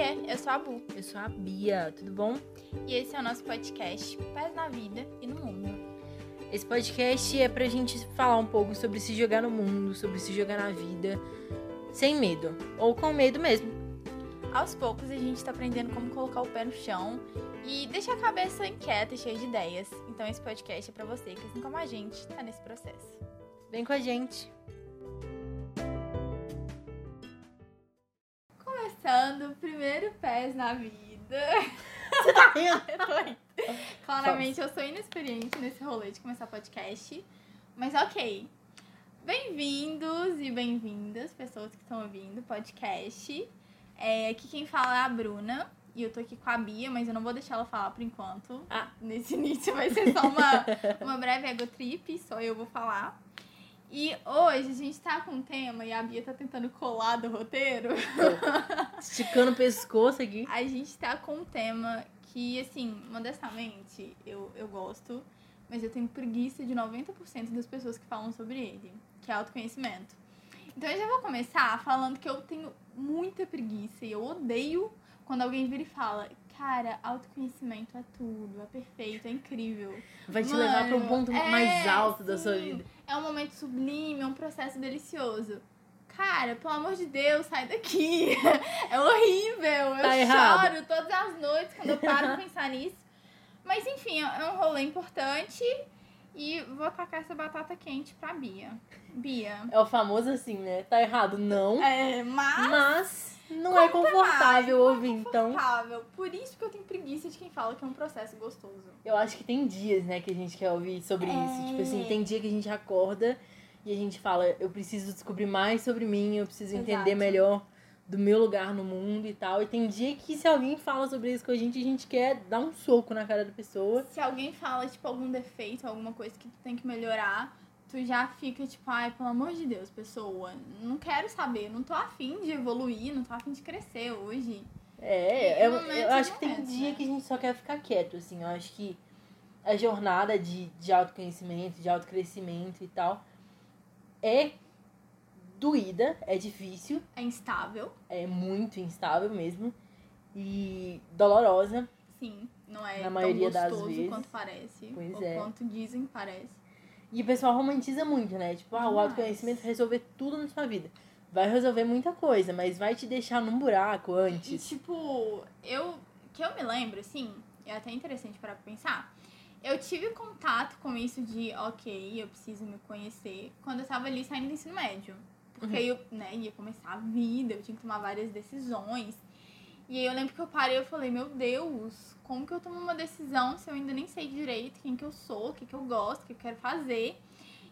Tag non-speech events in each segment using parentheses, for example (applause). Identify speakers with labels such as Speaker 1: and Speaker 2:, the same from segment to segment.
Speaker 1: Oiê, eu sou a Bu.
Speaker 2: Eu sou a Bia, tudo bom?
Speaker 1: E esse é o nosso podcast Pés na Vida e no Mundo.
Speaker 2: Esse podcast é pra gente falar um pouco sobre se jogar no mundo, sobre se jogar na vida, sem medo, ou com medo mesmo.
Speaker 1: Aos poucos a gente tá aprendendo como colocar o pé no chão e deixar a cabeça inquieta e cheia de ideias. Então esse podcast é pra você que, assim como a gente, tá nesse processo.
Speaker 2: Vem com a gente.
Speaker 1: Primeiro Pés na Vida.
Speaker 2: Você tá rindo?
Speaker 1: Eu tô rindo. Claramente eu sou inexperiente nesse rolê de começar podcast. Mas ok. Bem-vindos e bem-vindas, pessoas que estão ouvindo o podcast. É, aqui quem fala é a Bruna. E eu tô aqui com a Bia, mas eu não vou deixar ela falar por enquanto.
Speaker 2: Ah.
Speaker 1: Nesse início vai ser só uma, (laughs) uma breve ego trip, só eu vou falar. E hoje a gente tá com um tema e a Bia tá tentando colar do roteiro.
Speaker 2: Esticando o pescoço aqui.
Speaker 1: A gente tá com um tema que, assim, modestamente, eu, eu gosto, mas eu tenho preguiça de 90% das pessoas que falam sobre ele, que é autoconhecimento. Então eu já vou começar falando que eu tenho muita preguiça e eu odeio quando alguém vira e fala, cara, autoconhecimento é tudo, é perfeito, é incrível.
Speaker 2: Vai te
Speaker 1: Mano,
Speaker 2: levar pra um ponto
Speaker 1: é,
Speaker 2: mais alto da sua vida.
Speaker 1: É um momento sublime, é um processo delicioso. Cara, pelo amor de Deus, sai daqui. (laughs) É horrível. Eu
Speaker 2: Tá errado.
Speaker 1: choro todas as noites quando eu paro pra pensar nisso. Mas enfim, é um rolê importante. E vou tacar essa batata quente pra Bia. Bia.
Speaker 2: É o famoso assim, né? Tá errado, não.
Speaker 1: É, mas.
Speaker 2: Mas não é confortável
Speaker 1: mais,
Speaker 2: ouvir, então.
Speaker 1: Confortável. Por isso que eu tenho preguiça de quem fala que é um processo gostoso.
Speaker 2: Eu acho que tem dias, né, que a gente quer ouvir sobre
Speaker 1: É.
Speaker 2: isso. Tipo assim, tem dia que a gente acorda e a gente fala, eu preciso descobrir mais sobre mim, eu preciso entender
Speaker 1: Exato.
Speaker 2: melhor do meu lugar no mundo e tal. E tem dia que se alguém fala sobre isso com a gente, a gente quer dar um soco na cara da pessoa.
Speaker 1: Se alguém fala, tipo, algum defeito, alguma coisa que tu tem que melhorar, tu já fica, tipo, ai, pelo amor de Deus, pessoa, não quero saber, não tô afim de evoluir, não tô afim de crescer hoje.
Speaker 2: É, eu,
Speaker 1: momentos
Speaker 2: eu acho que tem dia
Speaker 1: né?
Speaker 2: que a gente só quer ficar quieto, assim. Eu acho que a jornada de, de autoconhecimento, de autocrescimento e tal, é doída, é difícil,
Speaker 1: É instável,
Speaker 2: é muito instável mesmo e dolorosa.
Speaker 1: sim, não é
Speaker 2: Na
Speaker 1: tão
Speaker 2: maioria das
Speaker 1: gostoso
Speaker 2: vezes.
Speaker 1: quanto parece,
Speaker 2: Pois
Speaker 1: ou
Speaker 2: é.
Speaker 1: quanto dizem parece.
Speaker 2: E o pessoal romantiza muito, né? Tipo, ah, o autoconhecimento resolver tudo na sua vida. Vai resolver muita coisa, mas vai te deixar num buraco
Speaker 1: E,
Speaker 2: antes.
Speaker 1: tipo, eu, que eu me lembro, assim, é até interessante para pensar, eu tive contato com isso de, ok, eu preciso me conhecer, quando eu tava ali saindo do ensino médio. Porque
Speaker 2: Uhum.
Speaker 1: eu, né, ia começar a vida, eu tinha que tomar várias decisões. E aí eu lembro que eu parei e eu falei, meu Deus, como que eu tomo uma decisão se eu ainda nem sei direito quem que eu sou, o que que eu gosto, o que eu quero fazer.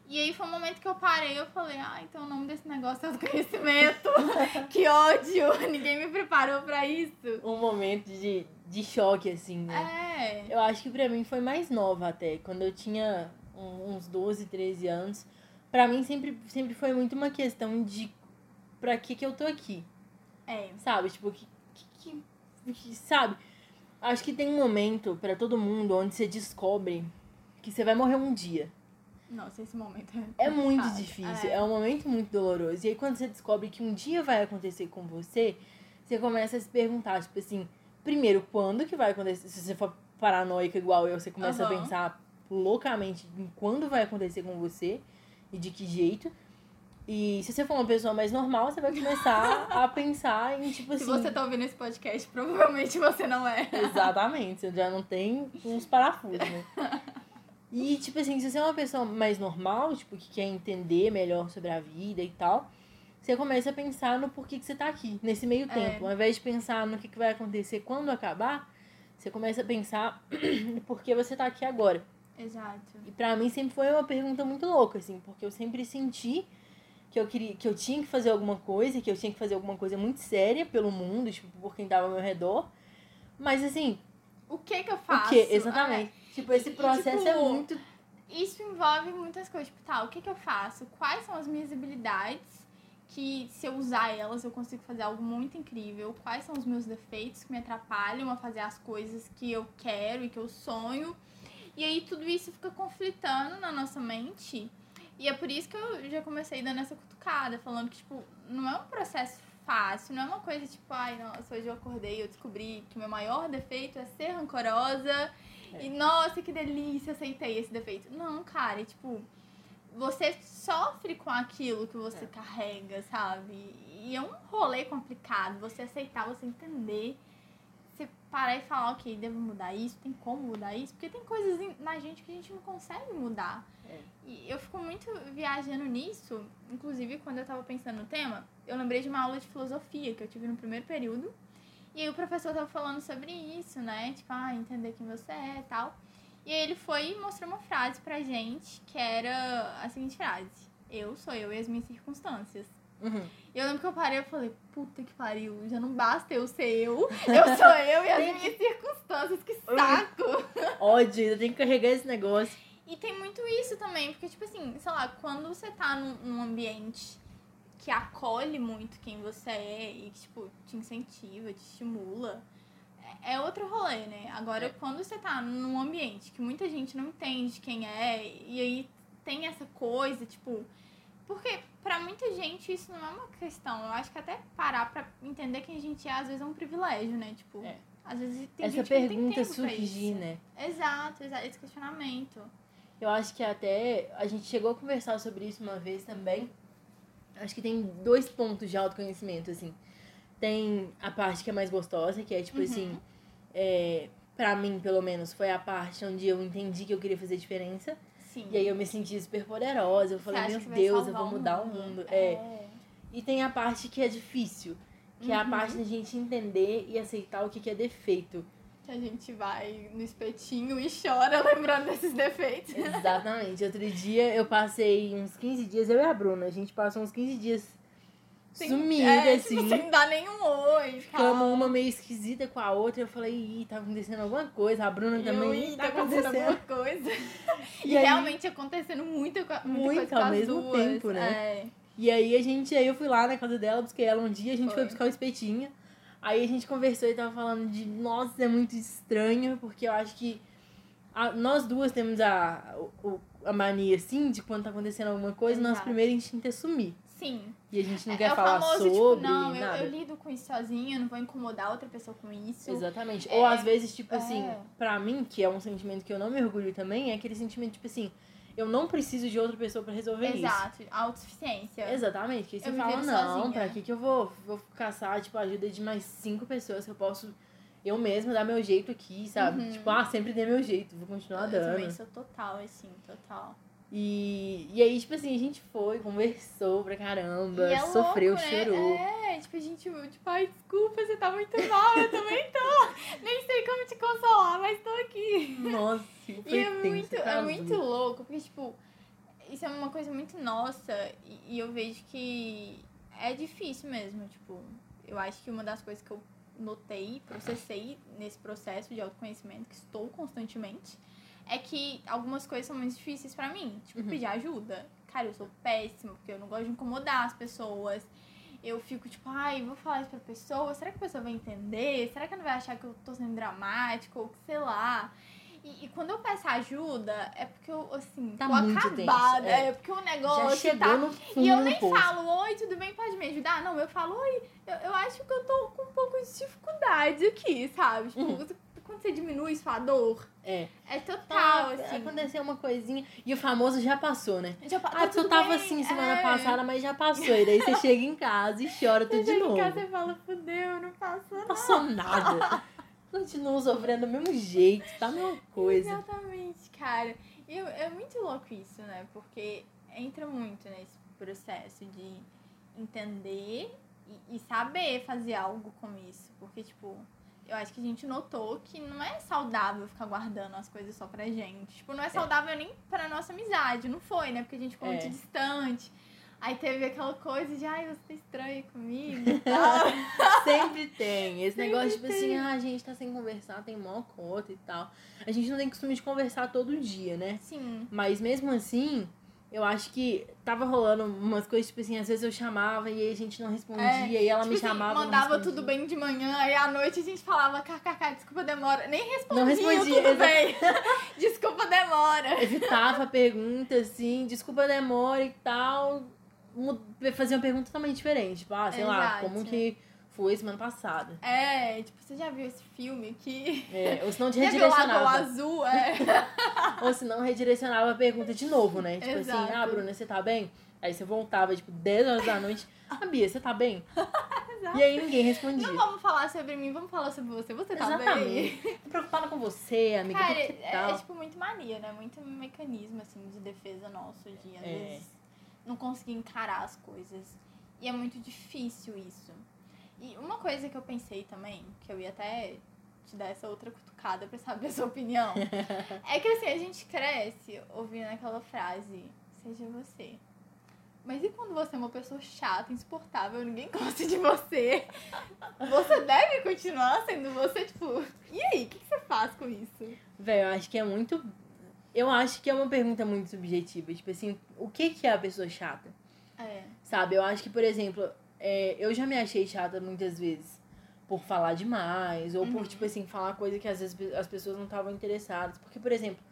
Speaker 1: E aí foi um momento que eu parei e eu falei, ah, então o nome desse negócio é autoconhecimento. (laughs) que ódio! Ninguém me preparou pra isso.
Speaker 2: Um momento de, de choque, assim, né?
Speaker 1: É.
Speaker 2: Eu acho que pra mim foi mais nova até. Quando eu tinha uns 12, 13 anos. Pra mim sempre, sempre foi muito uma questão de pra que que eu tô aqui.
Speaker 1: É.
Speaker 2: Sabe? Tipo, que, que, que- sabe? Acho que tem um momento pra todo mundo onde você descobre que você vai morrer um dia.
Speaker 1: Nossa, esse momento é.
Speaker 2: É muito
Speaker 1: complicado.
Speaker 2: difícil,
Speaker 1: É.
Speaker 2: é um momento muito doloroso. E aí quando você descobre que um dia vai acontecer com você, você começa a se perguntar, tipo assim, primeiro, quando que vai acontecer? Se você for paranoica igual eu, você começa
Speaker 1: Aham.
Speaker 2: a pensar loucamente em quando vai acontecer com você e de que jeito. E se você for uma pessoa mais normal, você vai começar a pensar em, tipo assim...
Speaker 1: Se você tá ouvindo esse podcast, provavelmente você não é.
Speaker 2: Exatamente, você já não tem uns parafusos, né? E, tipo assim, se você é uma pessoa mais normal, tipo, que quer entender melhor sobre a vida e tal, você começa a pensar no porquê que você tá aqui, nesse meio
Speaker 1: É.
Speaker 2: tempo. Ao invés de pensar no que, que vai acontecer quando acabar, você começa a pensar (clears throat) no porquê você tá aqui agora.
Speaker 1: Exato.
Speaker 2: E pra mim sempre foi uma pergunta muito louca, assim, porque eu sempre senti que eu queria, que eu tinha que fazer alguma coisa, que eu tinha que fazer alguma coisa muito séria pelo mundo, tipo, por quem tava ao meu redor. Mas assim,
Speaker 1: O que que eu faço?
Speaker 2: o? Exatamente. Tipo, esse
Speaker 1: E,
Speaker 2: processo
Speaker 1: tipo,
Speaker 2: é muito.
Speaker 1: É, isso envolve muitas coisas. Tipo, tá, o que que eu faço? Quais são as minhas habilidades que, se eu usar elas, eu consigo fazer algo muito incrível? Quais são os meus defeitos que me atrapalham a fazer as coisas que eu quero e que eu sonho? E aí tudo isso fica conflitando na nossa mente. E é por isso que eu já comecei dando essa cutucada, falando que, tipo, não é um processo fácil, não é uma coisa tipo, ai, nossa, hoje eu acordei, eu descobri que meu maior defeito é ser rancorosa.
Speaker 2: É.
Speaker 1: E nossa, que delícia, aceitei esse defeito. Não, cara, é tipo, você sofre com aquilo que você
Speaker 2: É.
Speaker 1: carrega, sabe? E é um rolê complicado. Você aceitar, você entender. Você parar e falar, ok, devo mudar isso, tem como mudar isso? Porque tem coisas na gente que a gente não consegue mudar.
Speaker 2: É.
Speaker 1: E eu fico muito viajando nisso. Inclusive, quando eu tava pensando no tema, eu lembrei de uma aula de filosofia que eu tive no primeiro período. E aí o professor tava falando sobre isso, né? Tipo, ah, entender quem você é e tal. E aí ele foi e mostrou uma frase pra gente que era a seguinte frase: Eu sou eu e as minhas circunstâncias.
Speaker 2: Uhum.
Speaker 1: E eu lembro que eu parei e falei, puta que pariu, já não basta eu ser eu, eu sou eu e as minhas circunstâncias, que saco! (laughs)
Speaker 2: Ódio, ainda tem que carregar esse negócio.
Speaker 1: E tem muito isso também, porque, tipo assim, sei lá, quando você tá num, num ambiente que acolhe muito quem você é e que, tipo, te incentiva, te estimula, é é outro rolê, né? Agora,
Speaker 2: É.
Speaker 1: quando você tá num ambiente que muita gente não entende quem é, e aí tem essa coisa, tipo. Porque pra muita gente isso não é uma questão. Eu acho que até parar pra entender quem a gente é, às vezes é um privilégio, né? Tipo,
Speaker 2: É.
Speaker 1: às vezes tem
Speaker 2: Essa
Speaker 1: gente que não tem
Speaker 2: pergunta
Speaker 1: tempo
Speaker 2: surgir, né?
Speaker 1: Exato, exato, esse questionamento.
Speaker 2: Eu acho que até a gente chegou a conversar sobre isso uma vez também. Acho que tem dois pontos de autoconhecimento, assim. Tem a parte que é mais gostosa, que é tipo
Speaker 1: Uhum.
Speaker 2: assim, é, pra mim, pelo menos, foi a parte onde eu entendi que eu queria fazer diferença.
Speaker 1: Sim.
Speaker 2: E aí eu me senti super poderosa. Eu falei, meu Deus, eu vou mudar o mundo. É.
Speaker 1: É.
Speaker 2: E tem a parte que é difícil, que é a
Speaker 1: Uhum.
Speaker 2: parte da gente entender e aceitar o que que é defeito.
Speaker 1: Que a gente vai no espetinho e chora (laughs) lembrando desses defeitos.
Speaker 2: Exatamente. Outro dia eu passei uns 15 dias, eu e a Bruna, a gente passou uns 15 dias
Speaker 1: Sem-
Speaker 2: sumida,
Speaker 1: é,
Speaker 2: assim.
Speaker 1: Tipo, sem dar nenhum oi.
Speaker 2: Ficamos uma meio esquisita com a outra. Eu falei, ih, tá acontecendo alguma coisa. A Bruna também.
Speaker 1: "Ih,
Speaker 2: tá
Speaker 1: acontecendo
Speaker 2: acontecendo.
Speaker 1: alguma coisa. (laughs) E,
Speaker 2: E aí-
Speaker 1: realmente acontecendo muita, muita
Speaker 2: Muito
Speaker 1: coisa
Speaker 2: ao
Speaker 1: com as
Speaker 2: mesmo
Speaker 1: duas.
Speaker 2: tempo, né?
Speaker 1: É.
Speaker 2: E aí a gente, aí eu fui lá na casa dela, busquei ela um dia, a gente foi,
Speaker 1: Foi.
Speaker 2: buscar o espetinho. Aí a gente conversou e tava falando de, nossa, é muito estranho, porque eu acho que a- nós duas temos a, o- a mania, assim, de quando tá acontecendo alguma coisa, nosso
Speaker 1: Exato.
Speaker 2: primeiro instinto é sumir.
Speaker 1: Sim.
Speaker 2: E a gente não
Speaker 1: é,
Speaker 2: quer
Speaker 1: é
Speaker 2: falar
Speaker 1: famoso,
Speaker 2: sobre
Speaker 1: tipo, não, eu, eu lido com isso sozinha, não vou incomodar outra pessoa com isso.
Speaker 2: Exatamente.
Speaker 1: É,
Speaker 2: Ou às vezes, tipo
Speaker 1: é.
Speaker 2: assim, pra mim, que é um sentimento que eu não me orgulho também, é aquele sentimento, tipo assim, eu não preciso de outra pessoa pra resolver isso.
Speaker 1: Exato, autossuficiência.
Speaker 2: Exatamente, que você
Speaker 1: Eu
Speaker 2: fala, não,
Speaker 1: sozinha.
Speaker 2: pra que que eu vou, vou caçar, tipo, a ajuda de mais cinco pessoas que eu posso eu mesma dar meu jeito aqui, sabe?
Speaker 1: Uhum.
Speaker 2: Tipo, ah, sempre dei meu jeito, vou continuar
Speaker 1: eu
Speaker 2: dando.
Speaker 1: também sou total, assim, total.
Speaker 2: E, e aí, tipo assim, a gente foi, conversou pra caramba,
Speaker 1: é
Speaker 2: sofreu,
Speaker 1: louco, né?
Speaker 2: chorou.
Speaker 1: É, tipo, a gente, tipo, ai, desculpa, você tá muito mal, eu também tô. (laughs) Nem sei como te consolar, mas tô aqui.
Speaker 2: Nossa, foi
Speaker 1: E é muito, é muito louco, porque, tipo, isso é uma coisa muito nossa e, e eu vejo que é difícil mesmo, tipo, eu acho que uma das coisas que eu notei, processei nesse processo de autoconhecimento que estou constantemente, é que algumas coisas são muito difíceis pra mim, tipo,
Speaker 2: Uhum.
Speaker 1: pedir ajuda. Cara, eu sou péssima, porque eu não gosto de incomodar as pessoas. Eu fico tipo, ai, vou falar isso pra pessoa, será que a pessoa vai entender? Será que ela não vai achar que eu tô sendo dramático ou que sei lá? E, e quando eu peço ajuda, é porque eu, assim,
Speaker 2: Tá
Speaker 1: tô acabada.
Speaker 2: é.
Speaker 1: É. porque o
Speaker 2: Já
Speaker 1: negócio
Speaker 2: chegou
Speaker 1: tá...
Speaker 2: no fundo
Speaker 1: E eu nem falo, oi, tudo bem, pode me ajudar? Não, eu falo, oi, eu, eu acho que eu tô com um pouco de dificuldade aqui, sabe? Tipo,
Speaker 2: Uhum.
Speaker 1: quando você diminui sua dor,
Speaker 2: É.
Speaker 1: é total,
Speaker 2: Tá,
Speaker 1: assim.
Speaker 2: aconteceu uma coisinha. E o famoso já passou, né?
Speaker 1: Já, pa-
Speaker 2: Ah,
Speaker 1: tá tudo
Speaker 2: tava
Speaker 1: bem,
Speaker 2: assim semana
Speaker 1: é.
Speaker 2: passada, mas já passou. E daí você (laughs) chega em casa e chora tudo de
Speaker 1: chega
Speaker 2: novo.
Speaker 1: em casa e fala, fudeu, não passou
Speaker 2: Não passou nada. (laughs) Continuo sofrendo do mesmo jeito, tá a mesma coisa.
Speaker 1: Exatamente, cara. E eu- é muito louco isso, né? Porque entra muito nesse processo de entender e, e saber fazer algo com isso. Porque, tipo, eu acho que a gente notou que não é saudável ficar guardando as coisas só pra gente. Tipo, não é saudável nem pra nossa amizade. Não foi, né? Porque a gente ficou
Speaker 2: É.
Speaker 1: muito distante. Aí teve aquela coisa de, ai, você tá estranho comigo e (laughs) tal.
Speaker 2: Sempre tem. Esse
Speaker 1: Sempre
Speaker 2: negócio, tipo assim,
Speaker 1: tem.
Speaker 2: ah, a gente tá sem conversar, tem mó conta e tal. A gente não tem costume de conversar todo dia, né?
Speaker 1: Sim.
Speaker 2: Mas mesmo assim, eu acho que tava rolando umas coisas, tipo assim, às vezes eu chamava e aí a gente não respondia, e ela
Speaker 1: Tipo
Speaker 2: me
Speaker 1: assim,
Speaker 2: chamava. não
Speaker 1: mandava tudo bem de manhã, aí à noite a gente falava, kkk, desculpa, demora. Nem respondia,
Speaker 2: Não respondia,
Speaker 1: tudo bem. (laughs) desculpa, demora.
Speaker 2: Evitava a pergunta, assim, desculpa demora e tal. fazer uma pergunta totalmente diferente. Tipo, ah, sei lá,
Speaker 1: Exato.
Speaker 2: como que foi semana passada?
Speaker 1: É, tipo, você já viu esse filme que.
Speaker 2: É, ou se não (laughs) te
Speaker 1: Já viu
Speaker 2: redirecionava.
Speaker 1: Azul? É. (laughs)
Speaker 2: Ou se não redirecionava a pergunta de novo, né? Tipo assim,
Speaker 1: Exato.
Speaker 2: ah, Bruna, você tá bem? Aí você voltava, tipo, 10 horas da noite. Ah, Bia, você tá bem? (laughs) E aí ninguém respondia.
Speaker 1: Não vamos falar sobre mim, vamos falar sobre você. Você tá bem?
Speaker 2: Exatamente. Tô preocupada com você, amiga.
Speaker 1: Cara, é, é, tipo muito mania, né? Muito mecanismo, assim, de defesa nosso de, às
Speaker 2: É.
Speaker 1: vezes, não conseguir encarar as coisas. E é muito difícil isso. E uma coisa que eu pensei também, que eu ia até te dar essa outra cutucada pra saber a sua opinião, (laughs) é que assim, a gente cresce ouvindo aquela frase, seja você. Mas e quando você é uma pessoa chata, insuportável, ninguém gosta de você? (laughs) Você deve continuar sendo você, tipo, e aí, o que, que você faz com isso?
Speaker 2: Velho, eu acho que é muito. Eu acho que é uma pergunta muito subjetiva. Tipo assim, o que, que é a pessoa chata?
Speaker 1: É.
Speaker 2: Sabe? Eu acho que, por exemplo, é, eu já me achei chata muitas vezes por falar demais, ou por,
Speaker 1: Uhum.
Speaker 2: tipo assim, falar coisa que às vezes as pessoas não estavam interessadas. Porque, por exemplo,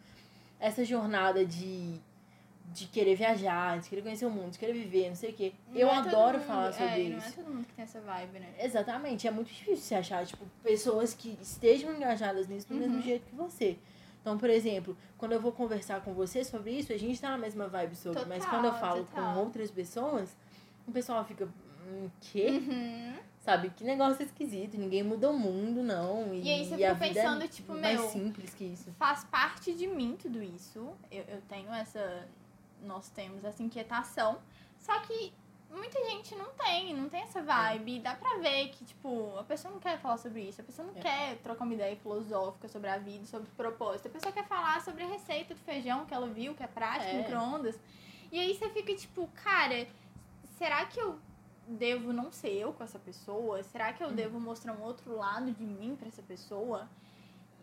Speaker 2: essa jornada de, de querer viajar, de querer conhecer o mundo, de querer viver, não sei o quê.
Speaker 1: Não
Speaker 2: eu
Speaker 1: é
Speaker 2: adoro
Speaker 1: mundo-
Speaker 2: falar sobre
Speaker 1: é,
Speaker 2: isso.
Speaker 1: Não é todo mundo que tem essa vibe, né?
Speaker 2: Exatamente, é muito difícil você achar, tipo, pessoas que estejam engajadas nisso do mesmo
Speaker 1: Uhum.
Speaker 2: jeito que você. Então, por exemplo, quando eu vou conversar com você sobre isso, a gente tá na mesma vibe sobre. mas
Speaker 1: Total,
Speaker 2: quando eu falo
Speaker 1: total.
Speaker 2: com outras pessoas, o pessoal fica, hum, quê?
Speaker 1: Uhum.
Speaker 2: Sabe? Que negócio esquisito, ninguém muda o mundo, não. E,
Speaker 1: E aí você fica
Speaker 2: vida
Speaker 1: pensando,
Speaker 2: é
Speaker 1: tipo,
Speaker 2: mais
Speaker 1: meu,
Speaker 2: simples que isso.
Speaker 1: Faz parte de mim tudo isso. Eu, eu tenho essa. Nós temos essa inquietação. Só que muita gente não tem, não tem essa vibe. Dá pra ver que, tipo, a pessoa não quer falar sobre isso. A pessoa não
Speaker 2: É.
Speaker 1: quer trocar uma ideia filosófica sobre a vida, sobre o propósito. A pessoa quer falar sobre a receita do feijão que ela viu, que é prática,
Speaker 2: É.
Speaker 1: micro-ondas. E aí você fica, tipo, cara, será que eu devo não ser eu com essa pessoa? Será que eu
Speaker 2: Uhum.
Speaker 1: devo mostrar um outro lado de mim pra essa pessoa?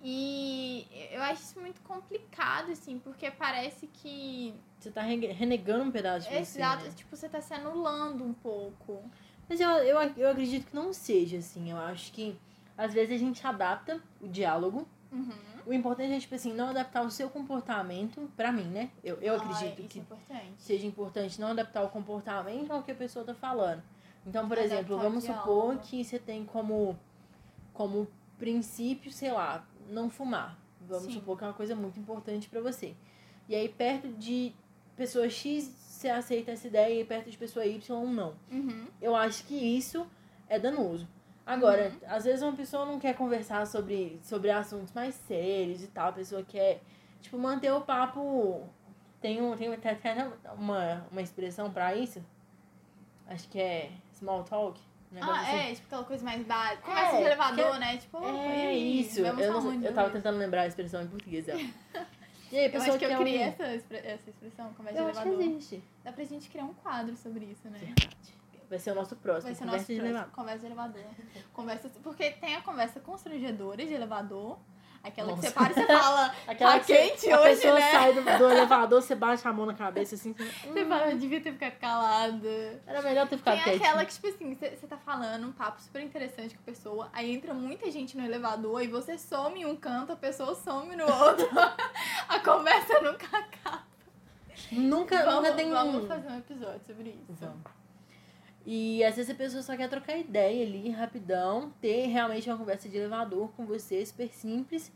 Speaker 1: E eu acho isso muito complicado, assim, porque parece que.
Speaker 2: Você tá rene- renegando um pedaço de você.
Speaker 1: Exato,
Speaker 2: né?
Speaker 1: tipo, você tá se anulando um pouco.
Speaker 2: Mas eu, eu, eu acredito que não seja assim. Eu acho que às vezes a gente adapta o diálogo.
Speaker 1: Uhum.
Speaker 2: O importante é, tipo assim, não adaptar o seu comportamento pra mim, né? Eu, eu
Speaker 1: Ah,
Speaker 2: acredito
Speaker 1: isso
Speaker 2: que
Speaker 1: é importante.
Speaker 2: seja importante não adaptar o comportamento ao que a pessoa tá falando. Então, por
Speaker 1: Adaptar
Speaker 2: exemplo,
Speaker 1: o
Speaker 2: vamos
Speaker 1: diálogo.
Speaker 2: supor que você tem como, como princípio, sei lá, não fumar. Vamos
Speaker 1: Sim.
Speaker 2: supor que é uma coisa muito importante pra você. E aí, perto de pessoa X, você aceita essa ideia e perto de pessoa Y, não.
Speaker 1: Uhum.
Speaker 2: Eu acho que isso é danoso. Agora,
Speaker 1: Uhum.
Speaker 2: às vezes uma pessoa não quer conversar sobre, sobre assuntos mais sérios e tal, a pessoa quer, tipo, manter o papo. Tem, um, tem até uma, uma expressão pra isso. Acho que é small talk.
Speaker 1: Ah,
Speaker 2: assim.
Speaker 1: é, tipo aquela coisa mais básica. Conversa
Speaker 2: É,
Speaker 1: de elevador,
Speaker 2: que-
Speaker 1: né? Tipo,
Speaker 2: É
Speaker 1: aí?
Speaker 2: isso. Eu, não, eu
Speaker 1: de
Speaker 2: tava tentando lembrar a expressão em português. dela. (laughs) E aí, a
Speaker 1: Eu acho que eu
Speaker 2: quer
Speaker 1: criei
Speaker 2: um...
Speaker 1: essa, essa expressão, conversa
Speaker 2: Eu
Speaker 1: de
Speaker 2: acho que
Speaker 1: elevador.
Speaker 2: existe.
Speaker 1: Dá pra gente criar um quadro sobre isso, né?
Speaker 2: Verdade. Vai ser o nosso próximo.
Speaker 1: Vai ser o
Speaker 2: conversa
Speaker 1: nosso
Speaker 2: de
Speaker 1: próximo,
Speaker 2: elevador.
Speaker 1: conversa de elevador. Conversa, porque tem a conversa constrangedora de elevador, aquela
Speaker 2: Nossa.
Speaker 1: que você para e você fala, (laughs)
Speaker 2: Aquela
Speaker 1: tá
Speaker 2: que você-
Speaker 1: quente
Speaker 2: a
Speaker 1: hoje,
Speaker 2: pessoa
Speaker 1: né?
Speaker 2: sai do, do elevador, você bate a mão na cabeça assim. Você,
Speaker 1: Você fala, eu devia ter ficado calada.
Speaker 2: Era melhor ter ficado
Speaker 1: Tem
Speaker 2: quietinho.
Speaker 1: aquela que, tipo assim, você você tá falando um papo super interessante com a pessoa, aí entra muita gente no elevador e você some em um canto, a pessoa some no outro. (laughs) a conversa nunca acaba.
Speaker 2: Nunca,
Speaker 1: vamos,
Speaker 2: nunca tem
Speaker 1: vamos fazer um episódio sobre isso.
Speaker 2: Vamos. E às vezes a pessoa só quer trocar ideia ali, rapidão, ter realmente uma conversa de elevador com você, super simples.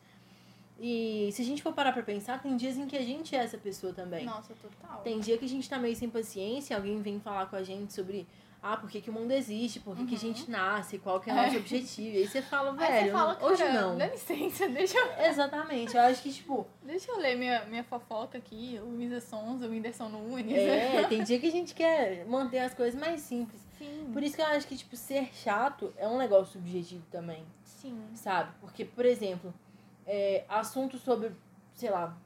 Speaker 2: E se a gente for parar pra pensar, tem dias em que a gente é essa pessoa também.
Speaker 1: Nossa, total.
Speaker 2: Tem dia que a gente tá meio sem paciência, alguém vem falar com a gente sobre ah, por que, que o mundo existe, por que, que a gente nasce, qual que é o nosso
Speaker 1: É.
Speaker 2: objetivo. E aí você fala, velho,
Speaker 1: você fala,
Speaker 2: hoje não.
Speaker 1: dá licença, (laughs) deixa eu,
Speaker 2: Exatamente, eu acho que, tipo,
Speaker 1: deixa eu ler minha, minha fofoca aqui, Luísa Sonza, o Whindersson Nunes.
Speaker 2: é, (laughs) tem dia que a gente quer manter as coisas mais simples.
Speaker 1: Sim,
Speaker 2: Por isso que eu acho que, tipo, ser chato é um negócio subjetivo também,
Speaker 1: sim.
Speaker 2: sabe? Porque, por exemplo, é, assuntos sobre, sei lá,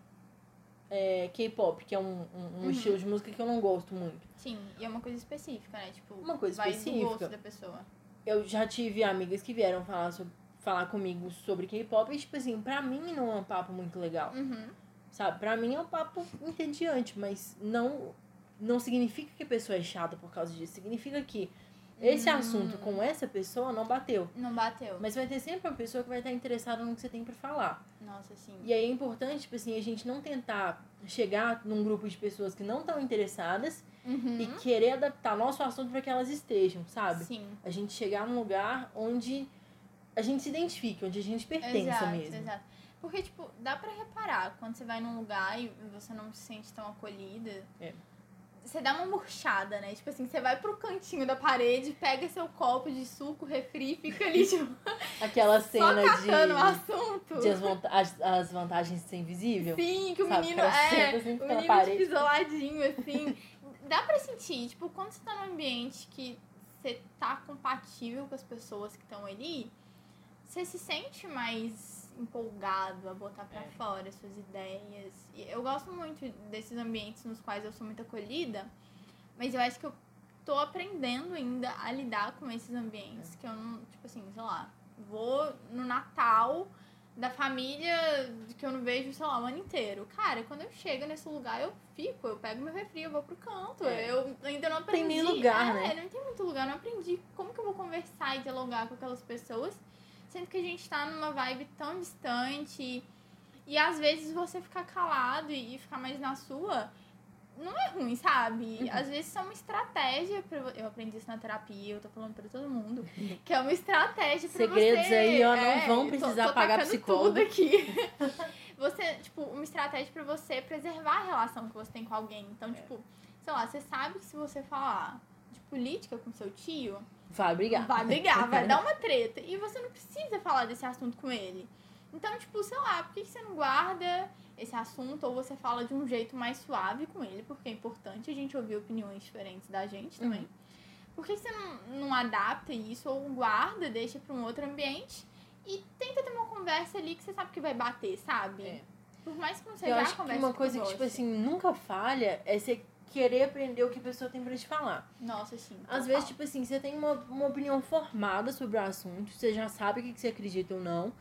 Speaker 2: é, K-pop, que é um, um, um
Speaker 1: Uhum.
Speaker 2: estilo de música que eu não gosto muito.
Speaker 1: Sim, e é uma coisa específica, né? Tipo,
Speaker 2: Uma coisa
Speaker 1: vai do
Speaker 2: específica.
Speaker 1: gosto da pessoa.
Speaker 2: Eu já tive amigas que vieram falar, sobre, falar comigo sobre K-pop e, tipo assim, pra mim não é um papo muito legal,
Speaker 1: Uhum.
Speaker 2: sabe? Pra mim é um papo entediante, mas não, não significa que a pessoa é chata por causa disso. Significa que Esse
Speaker 1: Hum.
Speaker 2: assunto com essa pessoa não bateu.
Speaker 1: Não bateu.
Speaker 2: Mas vai ter sempre uma pessoa que vai estar interessada no que você tem pra falar.
Speaker 1: Nossa, sim.
Speaker 2: E aí é importante, tipo assim, a gente não tentar chegar num grupo de pessoas que não estão interessadas
Speaker 1: Uhum.
Speaker 2: e querer adaptar nosso assunto para que elas estejam, sabe?
Speaker 1: Sim.
Speaker 2: A gente chegar num lugar onde a gente se identifique, onde a gente pertença
Speaker 1: exato,
Speaker 2: mesmo.
Speaker 1: exato. Porque, tipo, dá pra reparar, quando você vai num lugar e você não se sente tão acolhida,
Speaker 2: É.
Speaker 1: você dá uma murchada, né? Tipo assim, você vai pro cantinho da parede, pega seu copo de suco, refri, fica ali, tipo,
Speaker 2: Aquela
Speaker 1: só
Speaker 2: cena
Speaker 1: o
Speaker 2: de,
Speaker 1: assunto.
Speaker 2: de as, vanta- as, as vantagens de ser invisível.
Speaker 1: Sim, que o
Speaker 2: Sabe,
Speaker 1: menino é,
Speaker 2: assim,
Speaker 1: o menino
Speaker 2: parede.
Speaker 1: tipo, isoladinho, assim. Dá pra sentir, tipo, quando você tá num ambiente que você tá compatível com as pessoas que estão ali, você se sente mais empolgado a botar pra
Speaker 2: É.
Speaker 1: fora as suas ideias. E eu gosto muito desses ambientes nos quais eu sou muito acolhida, mas eu acho que eu tô aprendendo ainda a lidar com esses ambientes que eu não, tipo assim, sei lá, vou no Natal da família que eu não vejo, sei lá, o ano inteiro. Cara, quando eu chego nesse lugar, eu fico, eu pego meu refri, eu vou pro canto.
Speaker 2: É.
Speaker 1: Eu ainda não
Speaker 2: Tem
Speaker 1: aprendi.
Speaker 2: nem lugar,
Speaker 1: é,
Speaker 2: né?
Speaker 1: não tem muito lugar, eu não aprendi como que eu vou conversar e dialogar com aquelas pessoas, sendo que a gente tá numa vibe tão distante. E às vezes você ficar calado e ficar mais na sua não é ruim, sabe?
Speaker 2: Uhum.
Speaker 1: Às vezes é uma estratégia pra... Eu aprendi isso na terapia, eu tô falando pra todo mundo. (laughs) Que é uma estratégia pra
Speaker 2: Segredos
Speaker 1: você...
Speaker 2: aí, ó, não
Speaker 1: é,
Speaker 2: vão
Speaker 1: tô-
Speaker 2: precisar
Speaker 1: tô
Speaker 2: pagar
Speaker 1: tacando
Speaker 2: psicólogo.
Speaker 1: tudo aqui. (laughs) (laughs) você, tipo, uma estratégia pra você preservar a relação que você tem com alguém. Então,
Speaker 2: É.
Speaker 1: tipo, sei lá, você sabe que se você falar política com seu tio,
Speaker 2: Vai brigar.
Speaker 1: vai brigar, vai (laughs) dar uma treta. E você não precisa falar desse assunto com ele. Então, tipo, sei lá, por que você não guarda esse assunto ou você fala de um jeito mais suave com ele? Porque é importante a gente ouvir opiniões diferentes da gente também.
Speaker 2: Uhum.
Speaker 1: Por que você não, não adapta isso ou guarda, deixa pra um outro ambiente e tenta ter uma conversa ali que você sabe que vai bater, sabe?
Speaker 2: É.
Speaker 1: Por mais que não seja
Speaker 2: Eu
Speaker 1: a
Speaker 2: acho que uma coisa que, tipo assim, nunca falha é você querer aprender o que a pessoa tem pra te falar.
Speaker 1: Nossa, sim.
Speaker 2: Às
Speaker 1: total.
Speaker 2: vezes, tipo assim, você tem uma, uma opinião formada sobre o assunto, você já sabe o que que você acredita ou não,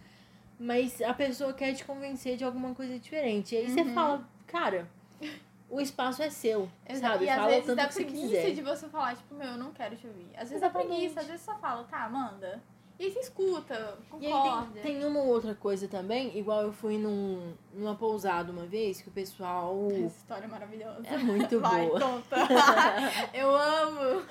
Speaker 2: mas a pessoa quer te convencer de alguma coisa diferente. E aí você
Speaker 1: Uhum.
Speaker 2: fala, cara, o espaço é seu,
Speaker 1: Exato.
Speaker 2: sabe?
Speaker 1: E às
Speaker 2: Fala o
Speaker 1: vezes
Speaker 2: tanto
Speaker 1: dá
Speaker 2: que você
Speaker 1: preguiça
Speaker 2: quiser.
Speaker 1: de você falar, tipo, meu, eu não quero te ouvir. Às vezes dá preguiça, às vezes só fala, tá, manda. E aí você escuta,
Speaker 2: E
Speaker 1: concorda.
Speaker 2: tem, tem uma outra coisa também, igual eu fui num, numa pousada uma vez, que o pessoal
Speaker 1: Essa história é maravilhosa.
Speaker 2: é muito (laughs)
Speaker 1: Vai,
Speaker 2: boa.
Speaker 1: conta. (laughs) eu amo.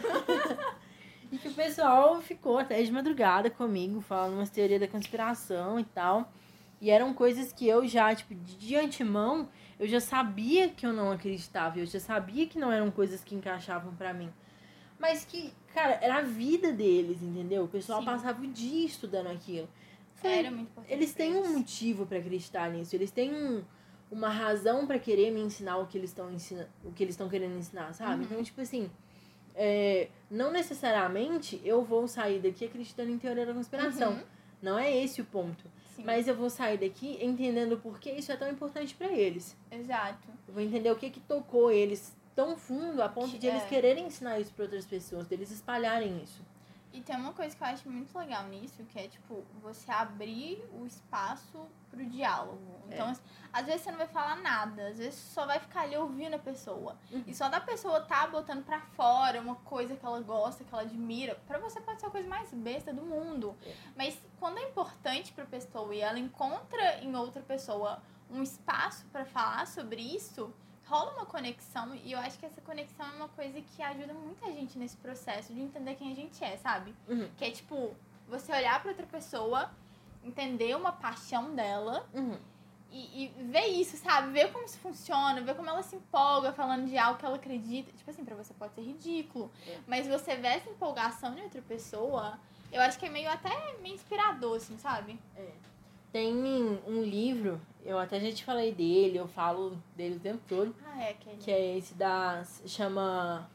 Speaker 2: E que o pessoal ficou até de madrugada comigo, falando umas teorias da conspiração e tal. E eram coisas que eu já, tipo, de de antemão, eu já sabia que eu não acreditava. Eu já sabia que não eram coisas que encaixavam pra mim. Mas que, cara, era a vida deles, entendeu? O pessoal
Speaker 1: Sim.
Speaker 2: passava o dia estudando aquilo. Falei,
Speaker 1: Era muito importante.
Speaker 2: eles têm um motivo pra acreditar nisso. Eles têm um- uma razão pra querer me ensinar o que eles estão o que eles estão querendo ensinar, sabe?
Speaker 1: Uhum.
Speaker 2: Então, tipo assim, é, não necessariamente eu vou sair daqui acreditando em teoria da conspiração.
Speaker 1: Uhum.
Speaker 2: Não é esse o ponto.
Speaker 1: Sim,
Speaker 2: Mas eu vou sair daqui entendendo por que isso é tão importante pra eles.
Speaker 1: Exato.
Speaker 2: Eu vou entender o que que tocou eles tão fundo a ponto
Speaker 1: Que-
Speaker 2: de eles
Speaker 1: é.
Speaker 2: quererem ensinar isso pra outras pessoas, deles espalharem isso.
Speaker 1: E tem uma coisa que eu acho muito legal nisso, que é, tipo, você abrir o espaço pro diálogo. Então,
Speaker 2: É.
Speaker 1: às vezes você não vai falar nada, às vezes você só vai ficar ali ouvindo a pessoa.
Speaker 2: Uhum.
Speaker 1: E só da pessoa tá botando pra fora uma coisa que ela gosta, que ela admira, pra você pode ser a coisa mais besta do mundo.
Speaker 2: É.
Speaker 1: Mas quando é importante pra pessoa e ela encontra em outra pessoa um espaço pra falar sobre isso, rola uma conexão e eu acho que essa conexão é uma coisa que ajuda muita gente nesse processo de entender quem a gente é, sabe?
Speaker 2: Uhum.
Speaker 1: Que é tipo, você olhar pra outra pessoa, entender uma paixão dela
Speaker 2: Uhum.
Speaker 1: e, e ver isso, sabe? Ver como isso funciona, ver como ela se empolga falando de algo que ela acredita. Tipo assim, pra você pode ser ridículo.
Speaker 2: É.
Speaker 1: Mas você vê essa empolgação em outra pessoa, eu acho que é meio até meio inspirador, assim, sabe?
Speaker 2: Tem um livro, eu até já te falei dele, eu falo dele o tempo todo.
Speaker 1: Ah, é aquele.
Speaker 2: Que é esse da. chama.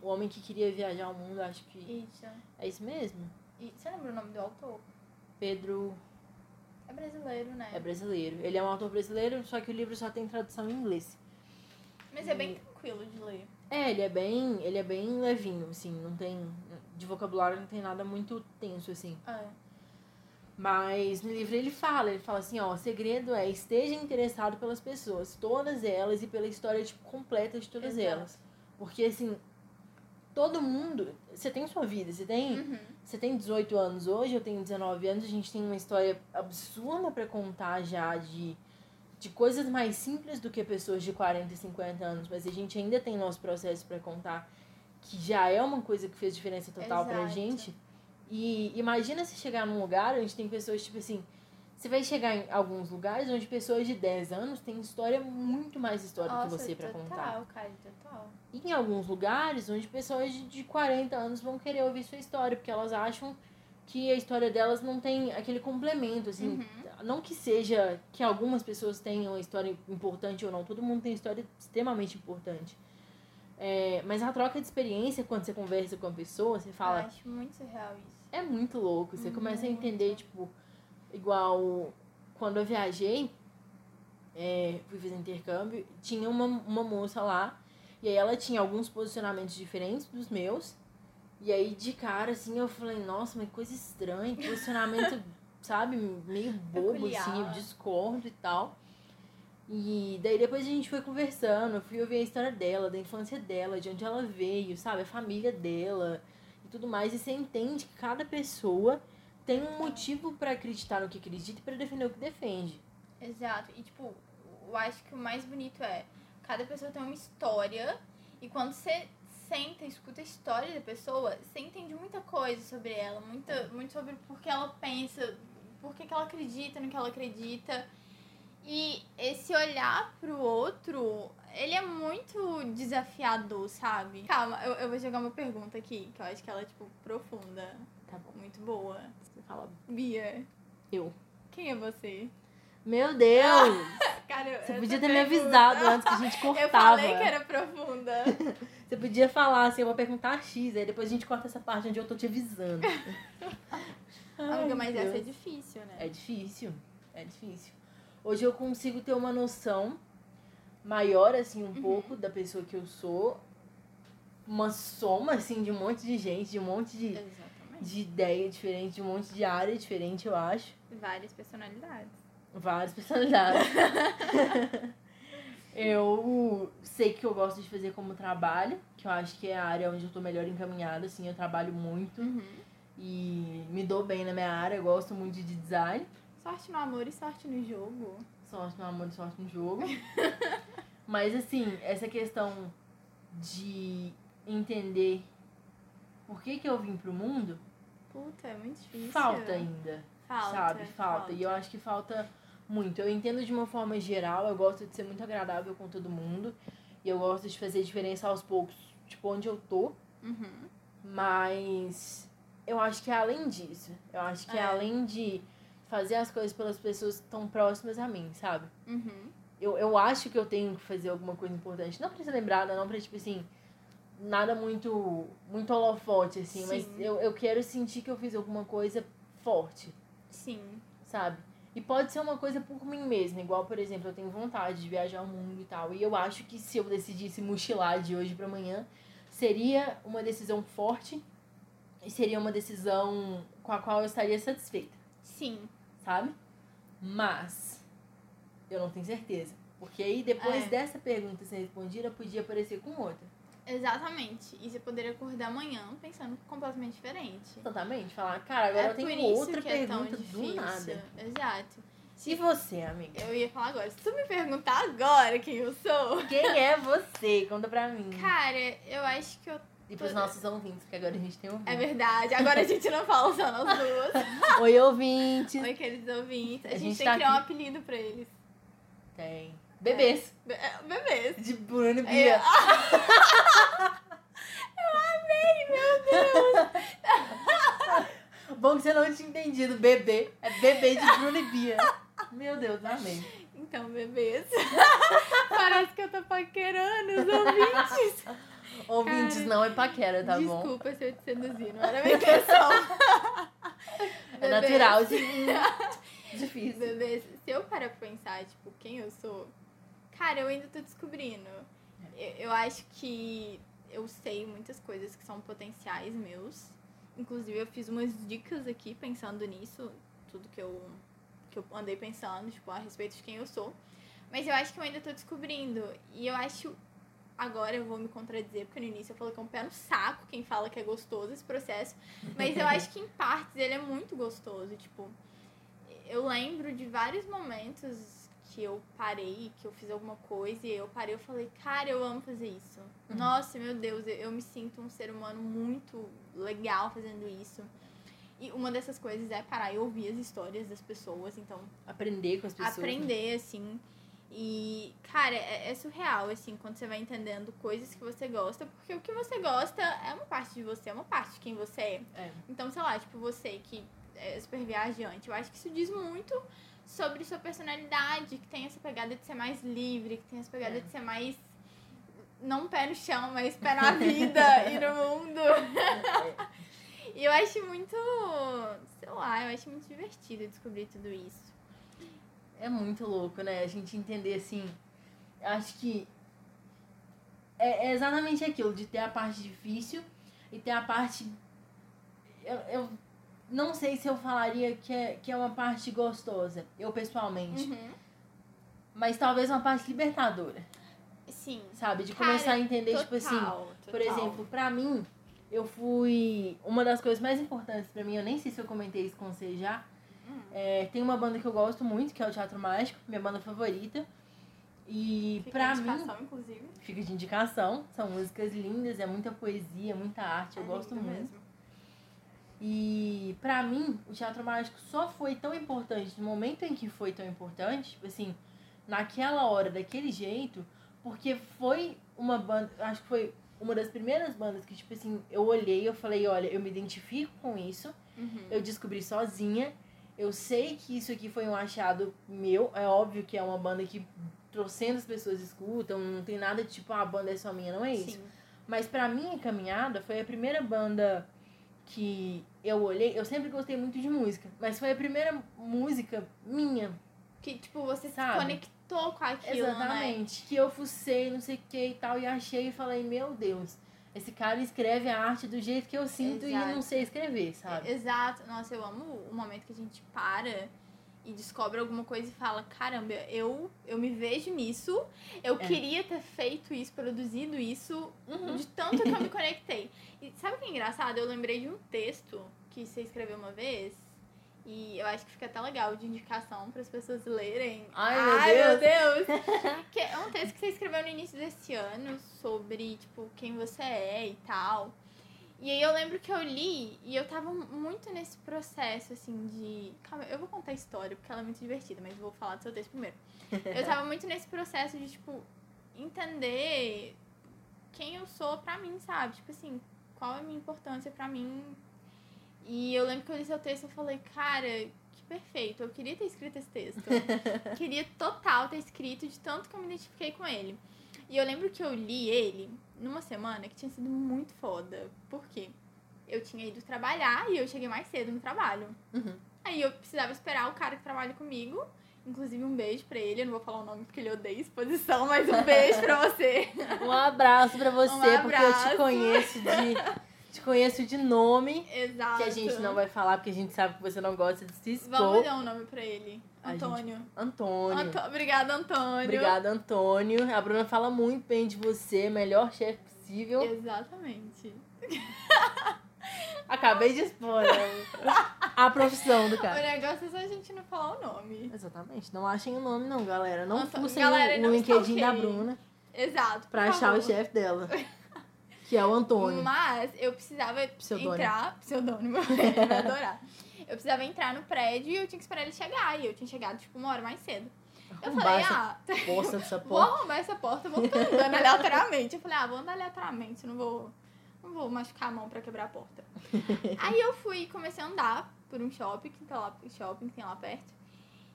Speaker 2: O Homem que Queria Viajar ao Mundo, acho que.
Speaker 1: Isso.
Speaker 2: É isso mesmo?
Speaker 1: E você lembra o nome do autor?
Speaker 2: Pedro
Speaker 1: É brasileiro, né?
Speaker 2: é brasileiro. Ele é um autor brasileiro, só que o livro só tem tradução em inglês.
Speaker 1: Mas é bem tranquilo de ler.
Speaker 2: É, ele é bem. Ele é bem levinho, assim, não tem. De vocabulário não tem nada muito tenso, assim.
Speaker 1: É.
Speaker 2: Mas no livro ele fala, ele fala assim, ó, o segredo é esteja interessado pelas pessoas, todas elas, e pela história tipo, completa de todas
Speaker 1: Exato.
Speaker 2: elas. Porque assim, todo mundo. Você tem sua vida, você tem.
Speaker 1: Uhum.
Speaker 2: Você tem 18 anos hoje, eu tenho 19 anos, a gente tem uma história absurda pra contar já de, de coisas mais simples do que pessoas de 40 e 50 anos, mas a gente ainda tem nosso processo pra contar, que já é uma coisa que fez diferença total pra
Speaker 1: Exato.
Speaker 2: gente. E imagina se chegar num lugar onde tem pessoas, tipo assim, você vai chegar em alguns lugares onde pessoas de 10 anos têm história, muito mais história
Speaker 1: Nossa,
Speaker 2: que você
Speaker 1: total,
Speaker 2: contar.
Speaker 1: cara, total.
Speaker 2: E em alguns lugares onde pessoas de, de 40 anos vão querer ouvir sua história, porque elas acham que a história delas não tem aquele complemento, assim.
Speaker 1: Uhum.
Speaker 2: Não que seja que algumas pessoas tenham uma história importante ou não, todo mundo tem história extremamente importante. É, mas a troca de experiência, quando você conversa com a pessoa, você fala,
Speaker 1: Eu acho muito surreal isso.
Speaker 2: é muito louco. Você começa a entender, tipo, igual quando eu viajei, é, fui fazer intercâmbio, tinha uma, uma moça lá, e aí ela tinha alguns posicionamentos diferentes dos meus. E aí, de cara, assim, eu falei, nossa, mas que coisa estranha, que posicionamento, (laughs) sabe, meio bobo, assim, eu discordo e tal. E daí depois a gente foi conversando, eu fui ouvir a história dela, da infância dela, de onde ela veio, sabe, a família dela e tudo mais. E você entende que cada pessoa tem um motivo pra acreditar no que acredita e pra defender o que defende.
Speaker 1: Exato. E, tipo, eu acho que o mais bonito é cada pessoa tem uma história e quando você senta escuta a história da pessoa, você entende muita coisa sobre ela, muita, muito sobre por que ela pensa, por que, que ela acredita no que ela acredita. E esse olhar pro outro, ele é muito desafiador, sabe? Calma, eu, eu vou jogar uma pergunta aqui, que eu acho que ela é, tipo, profunda,
Speaker 2: Tá bom.
Speaker 1: muito boa.
Speaker 2: Você fala,
Speaker 1: Bia,
Speaker 2: eu.
Speaker 1: quem é você?
Speaker 2: Meu Deus! (laughs)
Speaker 1: Cara,
Speaker 2: Você podia ter me
Speaker 1: pergunta-
Speaker 2: avisado antes que a gente (laughs)
Speaker 1: Eu
Speaker 2: cortava.
Speaker 1: falei que era profunda. (laughs)
Speaker 2: Você podia falar assim, eu vou perguntar X, aí depois a gente corta essa parte onde eu tô te avisando. Ai,
Speaker 1: Amiga, mas
Speaker 2: Deus.
Speaker 1: essa é difícil, né?
Speaker 2: É difícil, é difícil. Hoje eu consigo ter uma noção maior, assim, um pouco da pessoa que eu sou. Uma soma, assim, de um monte de gente, de um monte de,
Speaker 1: Exatamente.
Speaker 2: de ideia diferente, de um monte de área diferente, eu acho.
Speaker 1: Várias personalidades.
Speaker 2: Várias personalidades. (laughs) eu sei que eu gosto de fazer como trabalho, que eu acho que é a área onde eu tô melhor encaminhada, assim, eu trabalho muito
Speaker 1: Uhum.
Speaker 2: e me dou bem na minha área, eu gosto muito de design.
Speaker 1: Sorte no amor e sorte no jogo.
Speaker 2: Sorte no amor e sorte no jogo. (laughs) Mas assim, essa questão de entender por que, que eu vim pro mundo,
Speaker 1: Puta, é muito difícil.
Speaker 2: falta ainda.
Speaker 1: Falta.
Speaker 2: sabe? Falta. E eu acho que falta muito. Eu entendo de uma forma geral, eu gosto de ser muito agradável com todo mundo. E eu gosto de fazer diferença aos poucos, tipo, onde eu tô.
Speaker 1: Uhum.
Speaker 2: Mas eu acho que é além disso. Eu acho que é,
Speaker 1: É.
Speaker 2: além de fazer as coisas pelas pessoas estão próximas a mim, sabe?
Speaker 1: Uhum.
Speaker 2: Eu, eu acho que eu tenho que fazer alguma coisa importante. Não pra ser lembrada, não pra, tipo assim, nada muito, muito holofote, assim. Mas
Speaker 1: Sim.
Speaker 2: eu, eu quero sentir que eu fiz alguma coisa forte
Speaker 1: Sim.
Speaker 2: sabe? E pode ser uma coisa por mim mesma, igual, por exemplo, eu tenho vontade de viajar o mundo e tal. E eu acho que se eu decidisse mochilar de hoje pra amanhã, seria uma decisão forte e seria uma decisão com a qual eu estaria satisfeita,
Speaker 1: Sim.
Speaker 2: Sabe? Mas eu não tenho certeza. Porque aí depois
Speaker 1: É.
Speaker 2: dessa pergunta ser respondida, podia aparecer com outra.
Speaker 1: Exatamente. E você poderia acordar amanhã pensando completamente diferente.
Speaker 2: Totalmente. Falar, cara, agora
Speaker 1: é
Speaker 2: eu tenho outra
Speaker 1: que é
Speaker 2: pergunta
Speaker 1: difícil.
Speaker 2: do nada.
Speaker 1: Exato.
Speaker 2: E você, amiga?
Speaker 1: Eu ia falar agora. Se tu me perguntar agora quem eu sou,
Speaker 2: Quem é você? Conta pra mim.
Speaker 1: cara, eu acho que eu.
Speaker 2: E pros nossos ouvintes, porque agora a gente tem ouvintes.
Speaker 1: É verdade. Agora a gente não fala só nós duas. (laughs)
Speaker 2: Oi, ouvintes.
Speaker 1: Oi, queridos ouvintes. A,
Speaker 2: A
Speaker 1: gente,
Speaker 2: gente
Speaker 1: tem
Speaker 2: tá
Speaker 1: que criar um
Speaker 2: aqui.
Speaker 1: apelido pra eles.
Speaker 2: Tem. Bebês.
Speaker 1: Be- é, Bebês.
Speaker 2: De Bruno e
Speaker 1: É, (laughs)
Speaker 2: Bia. Bom que você não tinha entendido. Bebê. É bebê de Bruno e Bia. Meu Deus, amei.
Speaker 1: Então, bebês. (laughs) Parece que eu tô paquerando os ouvintes.
Speaker 2: Ouvintes,
Speaker 1: Cara,
Speaker 2: não é paquera, tá bom?
Speaker 1: Desculpa se eu te seduzi, não era minha intenção. (laughs)
Speaker 2: É natural, assim. Difícil.
Speaker 1: Bebês, se eu parar pra pensar, tipo, quem eu sou, cara, eu ainda tô descobrindo. Eu, eu acho que eu sei muitas coisas que são potenciais meus. Inclusive, eu fiz umas dicas aqui pensando nisso, tudo que eu, que eu andei pensando, tipo, a respeito de quem eu sou. Mas eu acho que eu ainda tô descobrindo. E eu acho agora eu vou me contradizer, porque no início eu falei que é um pé no saco quem fala que é gostoso esse processo. (laughs) Mas eu acho que em partes ele é muito gostoso. Tipo, eu lembro de vários momentos que eu parei, que eu fiz alguma coisa e eu parei, eu falei, cara, eu amo fazer isso. Uhum. Nossa, meu Deus, eu, eu me sinto um ser humano muito legal fazendo isso. E uma dessas coisas é parar e ouvir as histórias das pessoas, então...
Speaker 2: Aprender com as pessoas.
Speaker 1: Né? Aprender, né? assim. E, cara, é, é, surreal, assim, quando você vai entendendo coisas que você gosta, porque o que você gosta é uma parte de você, é uma parte de quem você é. é. Então, sei lá, tipo, você que é super viajante, eu acho que isso diz muito sobre sua personalidade, que tem essa pegada de ser mais livre, que tem essa pegada é. de ser mais. Não pé no chão, mas pé na (laughs) vida e no mundo. (laughs) e eu acho muito. Sei lá, eu acho muito divertido descobrir tudo isso.
Speaker 2: É muito louco, né? A gente entender assim. Acho que. É, é exatamente aquilo, de ter a parte difícil e ter a parte. Eu, eu não sei se eu falaria que é, que é uma parte gostosa, eu pessoalmente. Uhum. Mas talvez uma parte libertadora.
Speaker 1: Sim.
Speaker 2: Sabe? De começar Cara, a entender, total, tipo assim. Total. Por exemplo, pra mim, eu fui. Uma das coisas mais importantes pra mim, eu nem sei se eu comentei isso com você já. É, tem uma banda que eu gosto muito, que é o Teatro Mágico, minha banda favorita. E
Speaker 1: fica
Speaker 2: pra
Speaker 1: de
Speaker 2: indicação,
Speaker 1: mim. inclusive.
Speaker 2: Fica de indicação. São músicas lindas, é muita poesia, muita arte, eu é gosto muito. Mesmo. E para mim, o teatro mágico só foi tão importante no momento em que foi tão importante, tipo assim, naquela hora, daquele jeito, porque foi uma banda, acho que foi uma das primeiras bandas que, tipo assim, eu olhei eu falei, olha, eu me identifico com isso, uhum. eu descobri sozinha, eu sei que isso aqui foi um achado meu, é óbvio que é uma banda que trocentas pessoas escutam, não tem nada de tipo, ah, a banda é só minha, não é isso. Sim. Mas pra minha caminhada, foi a primeira banda que eu olhei, eu sempre gostei muito de música, mas foi a primeira música minha.
Speaker 1: Que, tipo, você sabe? se conectou com aquilo,
Speaker 2: né? Exatamente. Né? Que eu fucei, não sei o que e tal, e achei e falei, meu Deus, esse cara escreve a arte do jeito que eu sinto Exato. e não sei escrever, sabe?
Speaker 1: Exato. Nossa, eu amo o momento que a gente para e descobre alguma coisa e fala, caramba, eu, eu me vejo nisso, eu é. queria ter feito isso, produzido isso, uhum. de tanto que eu me conectei. E sabe o que é engraçado? Eu lembrei de um texto que você escreveu uma vez, e eu acho que fica até legal de indicação para as pessoas lerem.
Speaker 2: Ai, meu Ai, Deus! Meu
Speaker 1: Deus. (laughs) que é um texto que você escreveu no início desse ano sobre, tipo, quem você é e tal. E aí eu lembro que eu li e eu tava muito nesse processo, assim, de. Calma, eu vou contar a história, porque ela é muito divertida, mas vou falar do seu texto primeiro. (laughs) Eu tava muito nesse processo de, tipo, entender quem eu sou pra mim, sabe? Tipo assim, qual é a minha importância pra mim. E eu lembro que eu li seu texto e falei, cara, que perfeito, eu queria ter escrito esse texto. (laughs) queria total ter escrito, de tanto que eu me identifiquei com ele. E eu lembro que eu li ele numa semana que tinha sido muito foda. Por quê? Eu tinha ido trabalhar e eu cheguei mais cedo no trabalho. Uhum. Aí eu precisava esperar o cara que trabalha comigo. Inclusive, um beijo pra ele. Eu não vou falar o nome porque ele odeia exposição, mas um beijo pra você. (laughs)
Speaker 2: Um abraço pra você, um abraço. porque eu te conheço de te conheço de nome.
Speaker 1: Exato.
Speaker 2: Que a gente não vai falar, porque a gente sabe que você não gosta de se expor.
Speaker 1: Vamos dar um nome pra ele. Antônio.
Speaker 2: Gente... Antônio.
Speaker 1: Anto... Obrigada, Antônio.
Speaker 2: Obrigada, Antônio. A Bruna fala muito bem de você, melhor chefe possível.
Speaker 1: Exatamente. (laughs)
Speaker 2: Acabei de expor né? a profissão do cara.
Speaker 1: O negócio é só a gente não falar o nome.
Speaker 2: Exatamente. Não achem o nome, não, galera. Não Anto... fucem galera, o LinkedIn da Bruna.
Speaker 1: Exato.
Speaker 2: Pra achar favor. o chefe dela. (laughs) Que é o Antônio.
Speaker 1: Mas eu precisava pseudônimo. entrar. Pseudônimo, (laughs) eu vai adorar. Eu precisava entrar no prédio e eu tinha que esperar ele chegar. E eu tinha chegado, tipo, uma hora mais cedo. Eu falei, ah, (laughs)
Speaker 2: porta
Speaker 1: vou arrumar essa porta, vou ficar andando (laughs) aleatoriamente. Eu falei, ah, vou andar aleatoriamente, não vou, não vou machucar a mão pra quebrar a porta. aí eu fui comecei a andar por um shopping que, tá lá, shopping que tem lá perto.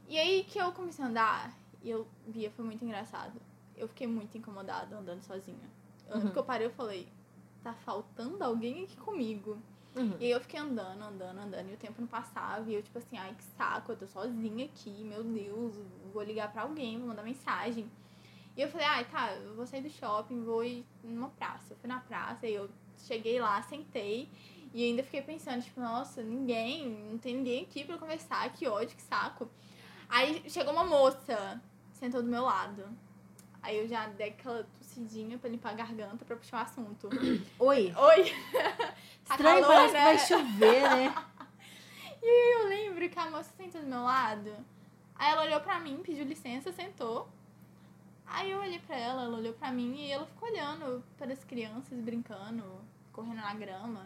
Speaker 1: E aí que eu comecei a andar, e eu via, foi muito engraçado. Eu fiquei muito incomodada andando sozinha. Eu uhum. que eu parei e falei, tá faltando alguém aqui comigo. Uhum. E aí eu fiquei andando, andando, andando, e o tempo não passava, e eu, tipo assim, ai, que saco, eu tô sozinha aqui, meu Deus, vou ligar pra alguém, vou mandar mensagem. E eu falei, ai, tá, eu vou sair do shopping, vou ir numa praça. Eu fui na praça, e eu cheguei lá, sentei, e ainda fiquei pensando, tipo, nossa, ninguém, não tem ninguém aqui pra conversar, que ódio, que saco. Aí chegou uma moça, sentou do meu lado. Aí eu já dei aquela tossidinha pra limpar a garganta pra puxar o assunto. (coughs)
Speaker 2: Oi.
Speaker 1: Oi! (laughs) Tá
Speaker 2: Estranho,
Speaker 1: calor,
Speaker 2: parece
Speaker 1: né?
Speaker 2: que vai chover, né? (laughs)
Speaker 1: E aí eu lembro que a moça sentou do meu lado. Aí ela olhou pra mim, pediu licença, sentou. Aí eu olhei pra ela, ela olhou pra mim e ela ficou olhando para as crianças brincando, correndo na grama.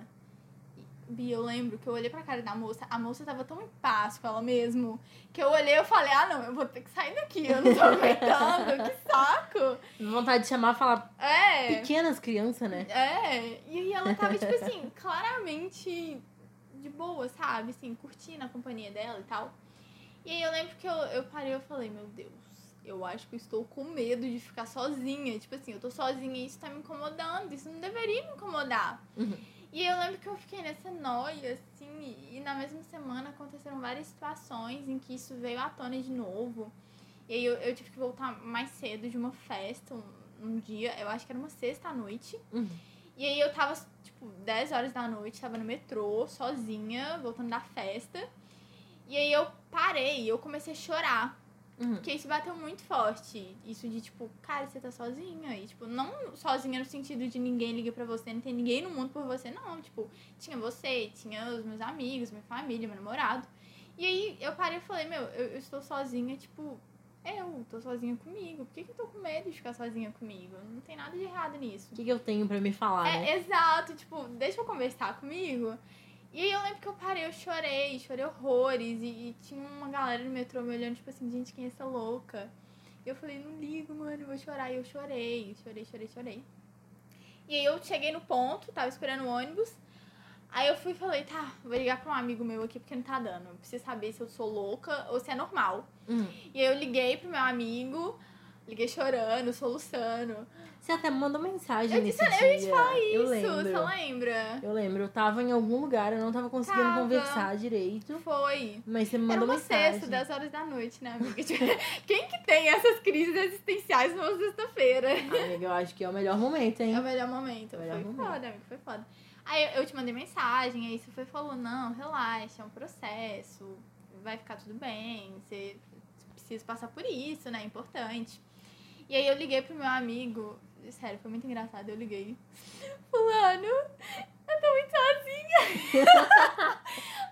Speaker 1: Bia, eu lembro que eu olhei pra cara da moça, a moça tava tão em paz com ela mesmo, que eu olhei e falei, ah não, eu vou ter que sair daqui, eu não tô (laughs) aguentando, que saco!
Speaker 2: Vontade de chamar e falar
Speaker 1: É.
Speaker 2: pequenas crianças, né?
Speaker 1: É, e aí ela tava, tipo assim, (laughs) claramente de boa, sabe? Assim, curtindo a companhia dela e tal. E aí eu lembro que eu, eu parei e eu falei, meu Deus, eu acho que eu estou com medo de ficar sozinha. Tipo assim, eu tô sozinha e isso tá me incomodando, isso não deveria me incomodar.
Speaker 2: Uhum.
Speaker 1: E eu lembro que eu fiquei nessa noia, assim, e, na mesma semana aconteceram várias situações em que isso veio à tona de novo. E aí eu, eu tive que voltar mais cedo de uma festa, um, um dia, eu acho que era uma sexta à noite.
Speaker 2: Uhum.
Speaker 1: E aí eu tava, tipo, 10 horas da noite, tava no metrô, sozinha, voltando da festa. E aí eu parei, eu comecei a chorar.
Speaker 2: Uhum.
Speaker 1: Porque isso bateu muito forte. Isso de, tipo, cara, você tá sozinha. E, tipo, não sozinha no sentido de ninguém liga pra você, não tem ninguém no mundo por você, não. Tipo, tinha você, tinha os meus amigos, minha família, meu namorado. E aí eu parei e falei, meu, eu, eu estou sozinha, tipo, eu tô sozinha comigo. Por que, que eu tô com medo de ficar sozinha comigo? Não tem nada de errado nisso.
Speaker 2: O que, que eu tenho pra me falar,
Speaker 1: É,
Speaker 2: né?
Speaker 1: exato, tipo, deixa eu conversar comigo. E aí eu lembro que eu parei, eu chorei, chorei horrores. E, e tinha uma galera no metrô me olhando, tipo assim, gente, quem é essa louca? E eu falei, não ligo, mano, eu vou chorar. E eu chorei, chorei, chorei, chorei. E aí eu cheguei no ponto, tava esperando o ônibus. Aí eu fui e falei, tá, vou ligar pra um amigo meu aqui porque não tá dando. Eu preciso saber se eu sou louca ou se é normal.
Speaker 2: Uhum.
Speaker 1: E aí eu liguei pro meu amigo, liguei chorando, soluçando.
Speaker 2: Você até me mandou mensagem
Speaker 1: Eu
Speaker 2: nesse
Speaker 1: disse,
Speaker 2: dia.
Speaker 1: eu ia te falar
Speaker 2: eu
Speaker 1: isso,
Speaker 2: lembro.
Speaker 1: você lembra?
Speaker 2: Eu lembro, eu tava em algum lugar, eu não tava conseguindo
Speaker 1: Tava.
Speaker 2: conversar direito.
Speaker 1: Foi.
Speaker 2: Mas você me
Speaker 1: Era
Speaker 2: mandou
Speaker 1: uma
Speaker 2: mensagem.
Speaker 1: sexta, 10 horas da noite, né, amiga? (laughs) Quem que tem essas crises existenciais numa sexta-feira?
Speaker 2: Amiga, eu acho que é o melhor momento, hein?
Speaker 1: É o melhor momento.
Speaker 2: É o melhor
Speaker 1: foi
Speaker 2: momento.
Speaker 1: foda, amigo, foi foda. Aí eu- te mandei mensagem, aí você foi falou, não, relaxa, é um processo, vai ficar tudo bem, você precisa passar por isso, né? É importante. E aí eu liguei pro meu amigo, sério, foi muito engraçado, eu liguei. Fulano, eu tô muito sozinha. (laughs)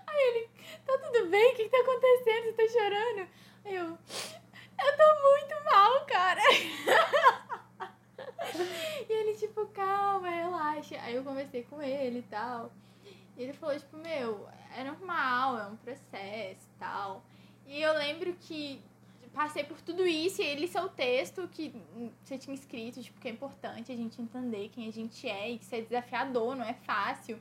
Speaker 1: aí ele, tá tudo bem? O que, que tá acontecendo? Você tá chorando? Aí eu, eu tô muito mal, cara. (laughs) E ele, tipo, calma, relaxa. Aí eu conversei com ele e tal. E ele falou, tipo, meu, é normal, é um processo e tal. E eu lembro que passei por tudo isso e ele seu texto que você tinha escrito, tipo, que é importante a gente entender quem a gente é e que isso é desafiador, não é fácil.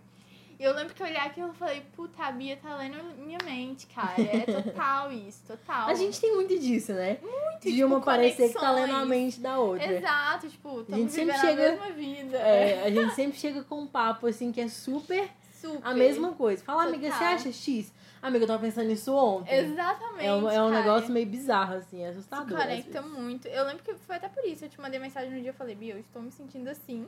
Speaker 1: E eu lembro que eu olhei aquilo e falei, puta, a Bia tá lendo minha mente, cara. É (laughs) total isso, total.
Speaker 2: A gente tem muito disso, né? Muito, De
Speaker 1: tipo,
Speaker 2: uma parecer que tá lendo a mente da outra.
Speaker 1: Exato, tipo,
Speaker 2: A gente sempre chega-
Speaker 1: a mesma vida.
Speaker 2: É, a gente sempre chega com um papo assim que é super
Speaker 1: Super.
Speaker 2: a mesma coisa. Fala, amiga, você
Speaker 1: Total.
Speaker 2: acha X? Amiga, eu tava pensando nisso ontem.
Speaker 1: Exatamente.
Speaker 2: É um, é um negócio meio bizarro, assim, é
Speaker 1: Se
Speaker 2: assustador. às
Speaker 1: conecta
Speaker 2: vezes.
Speaker 1: muito. Eu lembro que foi até por isso. Eu te mandei mensagem no dia e falei, Bia, eu estou me sentindo assim.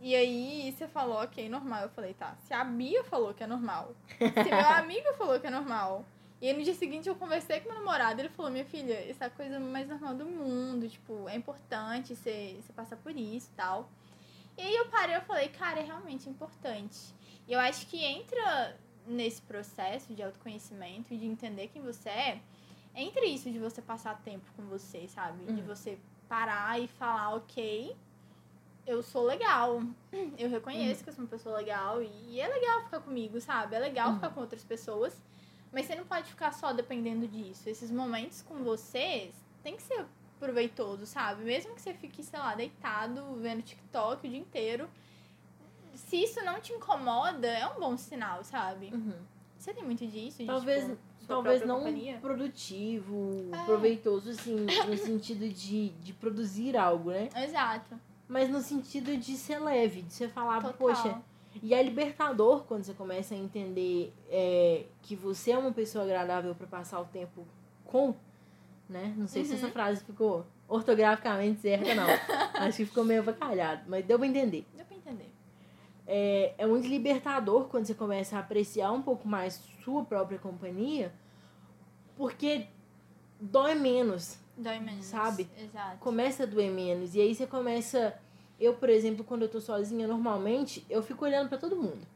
Speaker 1: E aí você falou, ok, normal. Eu falei, tá. Se a Bia falou que é normal, se meu (laughs) amigo falou que é normal. E aí no dia seguinte eu conversei com meu namorado, ele falou, minha filha, isso é a coisa mais normal do mundo, tipo, é importante você, você passar por isso e tal. E aí eu parei eu falei, cara, é realmente importante. E eu acho que entra nesse processo de autoconhecimento e de entender quem você é, entre isso de você passar tempo com você, sabe? De
Speaker 2: Uhum.
Speaker 1: você parar e falar, ok, eu sou legal. Eu reconheço que eu sou uma pessoa legal e é legal ficar comigo, sabe? É legal
Speaker 2: Uhum.
Speaker 1: ficar com outras pessoas. Mas você não pode ficar só dependendo disso. Esses momentos com você tem que ser proveitoso, sabe? Mesmo que você fique, sei lá, deitado, vendo TikTok o dia inteiro. Se isso não te incomoda, é um bom sinal, sabe?
Speaker 2: Uhum.
Speaker 1: Você tem muito disso? De,
Speaker 2: Talvez,
Speaker 1: tipo,
Speaker 2: talvez não
Speaker 1: companhia?
Speaker 2: produtivo,
Speaker 1: É.
Speaker 2: proveitoso, assim, no sentido de, de produzir algo, né?
Speaker 1: Exato.
Speaker 2: Mas no sentido de ser leve, de você falar,
Speaker 1: Total.
Speaker 2: poxa, E é libertador quando você começa a entender é, que você é uma pessoa agradável para passar o tempo com, né? Não sei se
Speaker 1: Uhum.
Speaker 2: essa frase ficou ortograficamente certa, não. (laughs) Acho que ficou meio avacalhado, mas. Deu pra entender. É, é muito libertador quando você começa a apreciar um pouco mais sua própria companhia, porque dói menos
Speaker 1: Dói menos.
Speaker 2: Sabe?
Speaker 1: Exato.
Speaker 2: Começa a doer menos. E aí você começa. Eu, por exemplo, quando eu tô sozinha, normalmente, eu fico olhando pra todo mundo.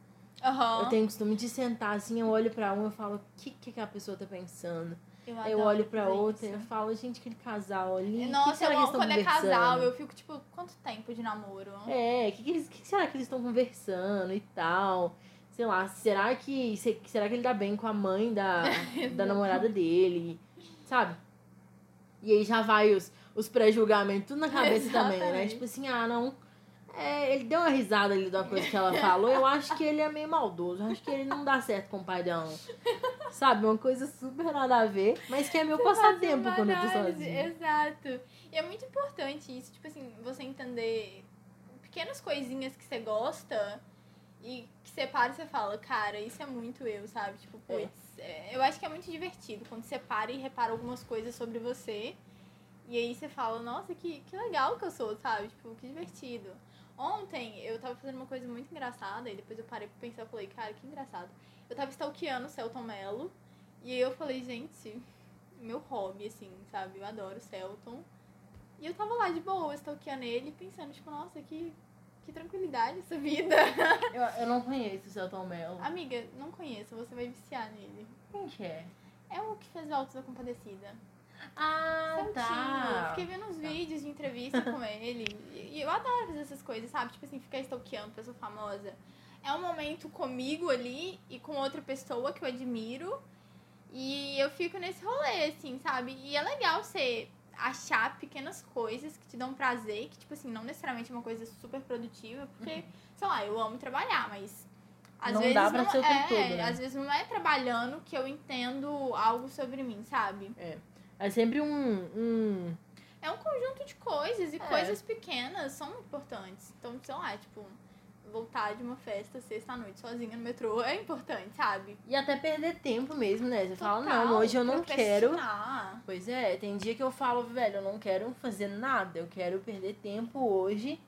Speaker 1: Aham.
Speaker 2: Eu tenho o costume de sentar assim, eu olho pra um, eu falo, o que, que aquela pessoa tá pensando?
Speaker 1: Eu,
Speaker 2: eu olho pra outra,
Speaker 1: isso.
Speaker 2: eu falo, gente, aquele casal ali. que
Speaker 1: Nossa,
Speaker 2: será
Speaker 1: eu
Speaker 2: que eles
Speaker 1: amo
Speaker 2: estão
Speaker 1: quando é
Speaker 2: conversando?
Speaker 1: casal. Eu fico tipo, quanto tempo de namoro?
Speaker 2: É, o que, que, eles- que será que eles estão conversando e tal? Sei lá, será que. se- Será que ele dá bem com a mãe da, (laughs) da namorada dele? Sabe? E aí já vai os, os pré-julgamentos tudo na cabeça também, né?
Speaker 1: Exatamente.
Speaker 2: Tipo assim, ah, não. É, ele deu uma risada ali de uma coisa que ela falou. Eu acho que ele é meio maldoso. Eu acho que ele não dá certo com o pai dela. Sabe? Uma coisa super nada a ver, mas que é meu passatempo
Speaker 1: Fazer
Speaker 2: quando eu tô sozinha.
Speaker 1: Exato. E é muito importante isso, tipo assim, você entender pequenas coisinhas que você gosta e que você para e você fala, cara, isso é muito eu, sabe? Tipo,
Speaker 2: É.
Speaker 1: putz, é, eu acho que é muito divertido quando você para e repara algumas coisas sobre você. E aí você fala, nossa, que, que legal que eu sou, sabe? Tipo, que divertido. Ontem eu tava fazendo uma coisa muito engraçada e depois eu parei pra pensar e falei, cara, que engraçado. Eu tava stalkeando o Celton Mello e aí eu falei, gente, meu hobby, assim, sabe? Eu adoro o Celton. E eu tava lá de boa, stalkeando ele, pensando, tipo, nossa, que, que tranquilidade essa vida. (laughs)
Speaker 2: Eu, eu não conheço o Celton Mello.
Speaker 1: Amiga, não conheço, você vai viciar nele.
Speaker 2: Quem que é?
Speaker 1: É o que fez o Altos da Compadecida.
Speaker 2: Ah,
Speaker 1: Celtinho.
Speaker 2: tá.
Speaker 1: Fiquei vendo uns vídeos de entrevista com (laughs) ele. E eu adoro fazer essas coisas, sabe? Tipo assim, ficar stalkeando pessoa famosa. É um momento comigo ali e com outra pessoa que eu admiro. E eu fico nesse rolê, assim, sabe? E é legal você achar pequenas coisas que te dão prazer, que, tipo assim, não necessariamente é uma coisa super produtiva, porque, sei lá, eu amo trabalhar, mas. Às
Speaker 2: Não
Speaker 1: vezes
Speaker 2: dá pra
Speaker 1: não
Speaker 2: ser o tempo
Speaker 1: é,
Speaker 2: todo, né?
Speaker 1: às vezes não é trabalhando que eu entendo algo sobre mim, sabe?
Speaker 2: É sempre um. um...
Speaker 1: É um conjunto de coisas e
Speaker 2: É.
Speaker 1: coisas pequenas são importantes. Então, sei lá, tipo, voltar de uma festa sexta-noite sozinha no metrô é importante, sabe?
Speaker 2: E até perder tempo mesmo, né? Você fala,
Speaker 1: Total,
Speaker 2: não, hoje eu não quero. Pois é, tem dia que eu falo, velho, eu não quero fazer nada, eu quero perder tempo hoje.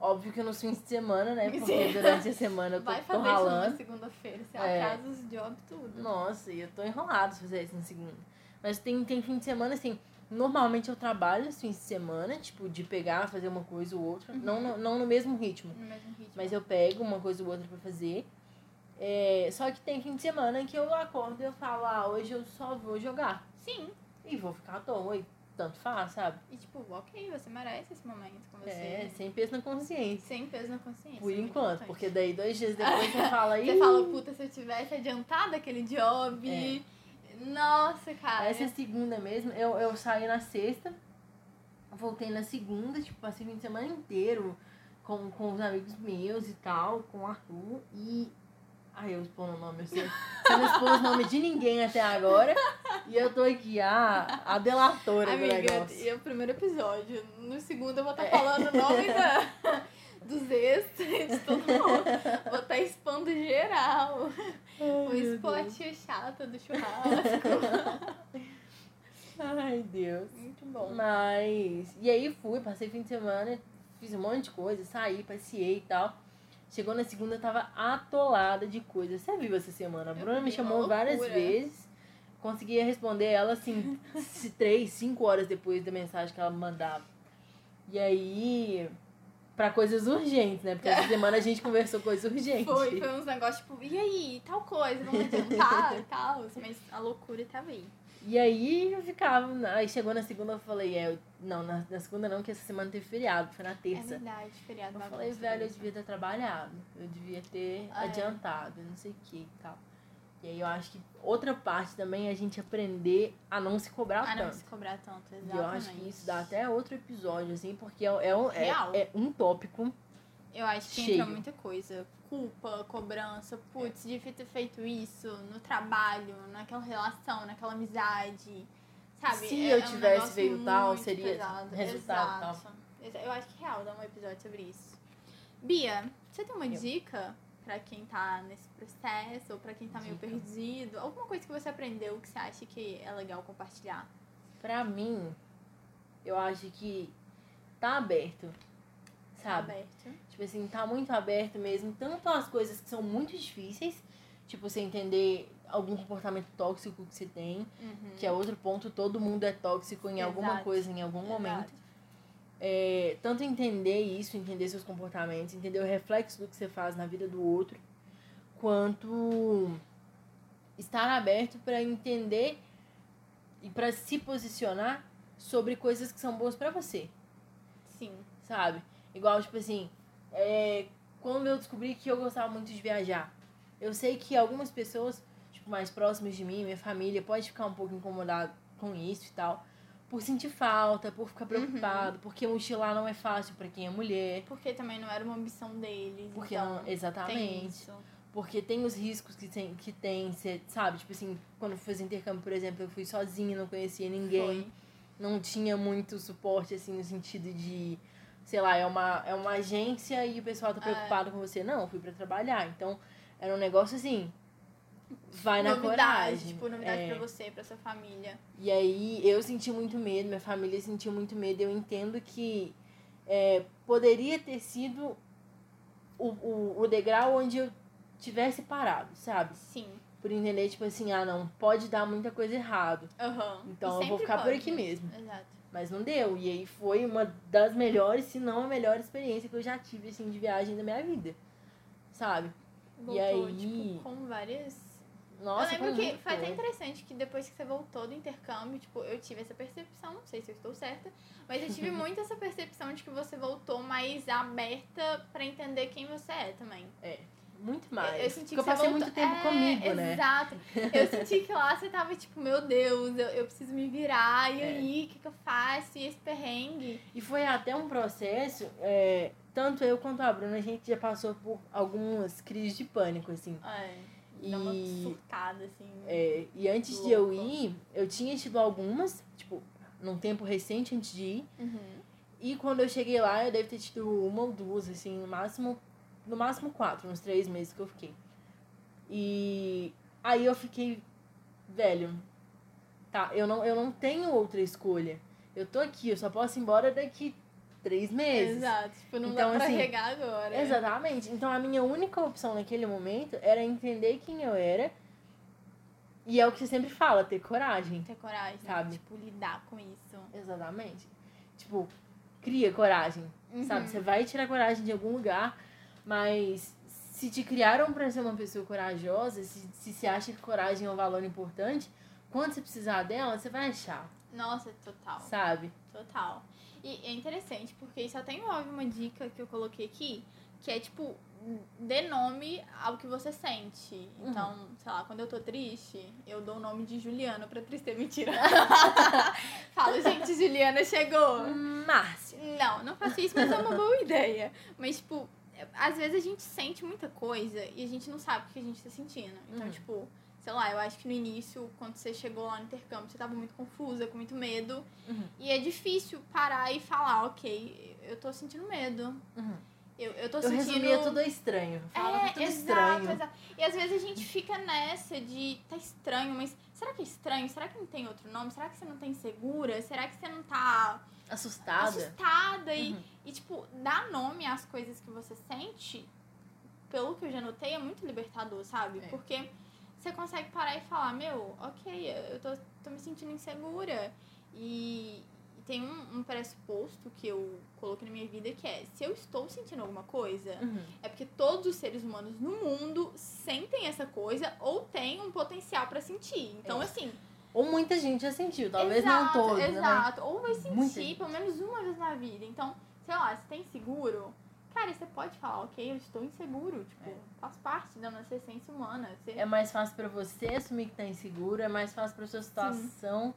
Speaker 2: Óbvio que nos fins de semana, né? Porque
Speaker 1: Sim.
Speaker 2: durante a semana eu tô,
Speaker 1: Vai
Speaker 2: tô
Speaker 1: fazer isso numa
Speaker 2: ralando.
Speaker 1: segunda-feira, você
Speaker 2: É.
Speaker 1: atrasa os jobs, tudo.
Speaker 2: Nossa, e eu tô enrolado se fazer isso na segunda. Mas tem, tem fim de semana, assim, normalmente eu trabalho nos fins de semana, tipo, de pegar, fazer uma coisa ou outra. Não, no- não no mesmo ritmo.
Speaker 1: No mesmo ritmo.
Speaker 2: Mas eu pego uma coisa ou outra pra fazer. É, só que tem fim de semana que eu acordo e eu falo, ah, hoje eu só vou jogar.
Speaker 1: Sim.
Speaker 2: E vou ficar à toa, e tanto faz, sabe?
Speaker 1: E tipo, ok, você merece esse momento com você.
Speaker 2: É, sem peso na consciência.
Speaker 1: Sem peso na consciência.
Speaker 2: Por
Speaker 1: é
Speaker 2: enquanto,
Speaker 1: importante.
Speaker 2: porque daí dois dias (laughs) depois você fala,
Speaker 1: Você
Speaker 2: Ih,
Speaker 1: fala, puta, se eu tivesse adiantado aquele job.
Speaker 2: É.
Speaker 1: Nossa, cara.
Speaker 2: essa é a segunda mesmo. Eu, eu saí na sexta, voltei na segunda, tipo, passei o fim de semana inteiro com, com os amigos meus e tal, com o Arthur e. Ai, eu expondo o nome, eu sei. Você não expôs o nome de ninguém até agora. E eu tô aqui, a, a delatora do
Speaker 1: Amiga,
Speaker 2: negócio.
Speaker 1: e é o primeiro episódio. No segundo eu vou estar
Speaker 2: É.
Speaker 1: falando o nome da, (laughs) dos ex, de todo mundo. Vou estar expondo geral.
Speaker 2: Ai,
Speaker 1: o spot
Speaker 2: Deus.
Speaker 1: chato do churrasco. (laughs)
Speaker 2: Ai, Deus.
Speaker 1: Muito bom.
Speaker 2: Mas. E aí fui, passei fim de semana, fiz um monte de coisa, saí, passeei e tal. Chegou na segunda, eu tava atolada de coisa. Você viu essa semana? A Bruna me chamou várias vezes. Conseguia responder ela assim, (laughs) três, cinco horas depois da mensagem que ela me mandava. E aí. Pra coisas urgentes, né? Porque essa (laughs) semana a gente conversou coisas urgentes.
Speaker 1: Foi, foi uns negócios tipo, e aí, tal coisa, vamos adiantar e tal. Mas a loucura tava aí.
Speaker 2: E aí eu ficava. Aí chegou na segunda, eu falei, é, não, na, na segunda não, que essa semana teve feriado, foi na
Speaker 1: É
Speaker 2: terça.
Speaker 1: verdade, feriado
Speaker 2: Eu falei, velho, eu devia ter trabalhado. Eu devia ter
Speaker 1: Ah, é.
Speaker 2: adiantado, não sei o que e tal. E aí eu acho que outra parte também é a gente aprender a não se cobrar
Speaker 1: não
Speaker 2: tanto.
Speaker 1: se cobrar tanto,
Speaker 2: E
Speaker 1: exatamente.
Speaker 2: eu acho que isso dá até outro episódio, assim, porque é, é, um- é, é um tópico.
Speaker 1: Eu acho que
Speaker 2: Cheio.
Speaker 1: entra muita coisa. Culpa, cobrança, putz, devia ter feito isso no trabalho, naquela relação, naquela amizade. Sabe?
Speaker 2: Se
Speaker 1: É-
Speaker 2: eu
Speaker 1: um
Speaker 2: tivesse
Speaker 1: negócio
Speaker 2: feito tal, seria
Speaker 1: pesado.
Speaker 2: resultado tal.
Speaker 1: Exato. Exa- Eu acho que é real dar um episódio sobre isso. Bia, você tem uma
Speaker 2: Eu.
Speaker 1: dica pra quem tá nesse processo, ou pra quem tá meio
Speaker 2: Dica.
Speaker 1: perdido? Alguma coisa que você aprendeu que você acha que é legal compartilhar?
Speaker 2: Pra mim, eu acho que tá aberto. Sabe?
Speaker 1: Aberto.
Speaker 2: Tipo assim, tá muito aberto mesmo. Tanto as coisas que são muito difíceis. Tipo, você entender algum comportamento tóxico que você tem,
Speaker 1: Uhum.
Speaker 2: que é outro ponto, todo mundo é tóxico em alguma
Speaker 1: Exato.
Speaker 2: coisa, em algum
Speaker 1: Exato.
Speaker 2: momento. É, tanto entender isso, entender seus comportamentos, entender o reflexo do que você faz na vida do outro, quanto estar aberto para entender e para se posicionar sobre coisas que são boas para você,
Speaker 1: Sim.
Speaker 2: sabe? Igual, tipo assim, é, quando eu descobri que eu gostava muito de viajar, eu sei que algumas pessoas, tipo, mais próximas de mim, minha família, pode ficar um pouco incomodado com isso e tal, por sentir falta, por ficar preocupado, porque mochilar não é fácil para quem é mulher,
Speaker 1: Porque também não era uma ambição deles.
Speaker 2: porque
Speaker 1: então,
Speaker 2: não,
Speaker 1: tem
Speaker 2: exatamente,
Speaker 1: isso.
Speaker 2: porque tem os riscos que tem, que tem, cê, sabe? Tipo assim, quando eu fazer intercâmbio, por exemplo, eu fui sozinha, não conhecia ninguém.
Speaker 1: Foi.
Speaker 2: não tinha muito suporte, assim, no sentido de, sei lá, é uma, é uma agência e o pessoal tá
Speaker 1: É.
Speaker 2: preocupado com você. Não, eu fui pra trabalhar. Então, era um negócio assim, vai na
Speaker 1: novidade,
Speaker 2: coragem.
Speaker 1: tipo, novidade
Speaker 2: É.
Speaker 1: pra você, pra sua família.
Speaker 2: E aí, eu senti muito medo, minha família sentiu muito medo. Eu entendo que é, poderia ter sido o, o, o degrau onde eu tivesse parado, sabe?
Speaker 1: Sim.
Speaker 2: Por entender, tipo assim, ah, não, pode dar muita coisa errado.
Speaker 1: Aham.
Speaker 2: Então,
Speaker 1: E
Speaker 2: eu vou ficar por
Speaker 1: pode.
Speaker 2: aqui mesmo.
Speaker 1: Exato.
Speaker 2: Mas não deu. E aí foi uma das melhores, se não a melhor experiência que eu já tive, assim, de viagem da minha vida. Sabe?
Speaker 1: Voltou,
Speaker 2: aí-
Speaker 1: tipo, com várias
Speaker 2: Nossa,
Speaker 1: eu lembro que foi até interessante que depois que você voltou do intercâmbio, tipo, eu tive essa percepção, não sei se eu estou certa, mas eu tive (laughs) muito essa percepção de que você voltou mais aberta pra entender quem você é também.
Speaker 2: Muito mais.
Speaker 1: Eu, eu senti
Speaker 2: Porque
Speaker 1: que
Speaker 2: eu passei
Speaker 1: você
Speaker 2: muito
Speaker 1: voltou...
Speaker 2: tempo
Speaker 1: é,
Speaker 2: comigo, né?
Speaker 1: Exato. Eu senti que lá você tava tipo, meu Deus, eu, eu preciso me virar, e
Speaker 2: É.
Speaker 1: aí, o que, que eu faço? E esse perrengue?
Speaker 2: E foi até um processo, é, tanto eu quanto a Bruna, a gente já passou por algumas crises de pânico, assim.
Speaker 1: É, dá uma
Speaker 2: E-
Speaker 1: surtada, assim.
Speaker 2: É, e antes de eu
Speaker 1: Louco.
Speaker 2: ir, eu tinha tido algumas, tipo, num tempo recente antes de ir.
Speaker 1: Uhum.
Speaker 2: E quando eu cheguei lá, eu devo ter tido uma ou duas, assim, no máximo, no máximo quatro, nos três meses que eu fiquei. E aí eu fiquei, velho, tá, eu não, eu não tenho outra escolha. Eu tô aqui, eu só posso ir embora daqui três meses.
Speaker 1: Exato, tipo, não
Speaker 2: Então,
Speaker 1: dá pra
Speaker 2: assim,
Speaker 1: regar agora.
Speaker 2: Exatamente. Então a minha única opção naquele momento era entender quem eu era. E é o que você sempre fala, ter coragem.
Speaker 1: Ter coragem,
Speaker 2: Sabe?
Speaker 1: tipo, lidar com isso.
Speaker 2: Exatamente. Tipo, cria coragem.
Speaker 1: Uhum.
Speaker 2: Sabe? Você vai tirar coragem de algum lugar, mas se te criaram pra ser uma pessoa corajosa, se, se você acha que coragem é um valor importante, quando você precisar dela, você vai achar,
Speaker 1: Nossa, total.
Speaker 2: sabe?
Speaker 1: Total. E é interessante, porque isso até envolve uma dica que eu coloquei aqui, que é tipo, dê nome ao que você sente.
Speaker 2: Uhum.
Speaker 1: Então, sei lá, quando eu tô triste, eu dou o nome de Juliana pra tristeza. (laughs) Mentira. (laughs) Falo, gente, Juliana chegou.
Speaker 2: Márcia.
Speaker 1: Não, não faço isso, mas é uma boa ideia. Mas, tipo, às vezes a gente sente muita coisa e a gente não sabe o que a gente tá sentindo. Então,
Speaker 2: Uhum.
Speaker 1: tipo, sei lá, eu acho que no início, quando você chegou lá no intercâmbio, você tava muito confusa, com muito medo.
Speaker 2: Uhum.
Speaker 1: E é difícil parar e falar, ok, eu tô sentindo medo.
Speaker 2: Uhum.
Speaker 1: Eu, eu tô
Speaker 2: Eu
Speaker 1: sentindo.
Speaker 2: resumia tudo estranho. Falava
Speaker 1: É,
Speaker 2: tudo
Speaker 1: exato,
Speaker 2: estranho.
Speaker 1: exato. E às vezes a gente fica nessa de tá estranho, mas será que é estranho? Será que não tem outro nome? Será que você não tá insegura? Será que você não tá
Speaker 2: Assustada.
Speaker 1: assustada? E,
Speaker 2: Uhum.
Speaker 1: e, tipo, dar nome às coisas que você sente, pelo que eu já notei, é muito libertador, sabe?
Speaker 2: É.
Speaker 1: Porque você consegue parar e falar, meu, ok, eu tô, tô me sentindo insegura. E, e tem um, um pressuposto que eu coloquei na minha vida que é, se eu estou sentindo alguma coisa,
Speaker 2: Uhum.
Speaker 1: é porque todos os seres humanos no mundo sentem essa coisa ou têm um potencial pra sentir. Então,
Speaker 2: É.
Speaker 1: assim,
Speaker 2: Ou muita gente já sentiu, talvez
Speaker 1: exato,
Speaker 2: não todos, né?
Speaker 1: Exato. Ou vai sentir pelo menos uma vez na vida. Então, sei lá, se tem seguro, cara, você pode falar, ok, eu estou inseguro. Tipo,
Speaker 2: É.
Speaker 1: faz parte da nossa essência humana. Você,
Speaker 2: É mais fácil pra você assumir que tá inseguro, é mais fácil pra sua situação.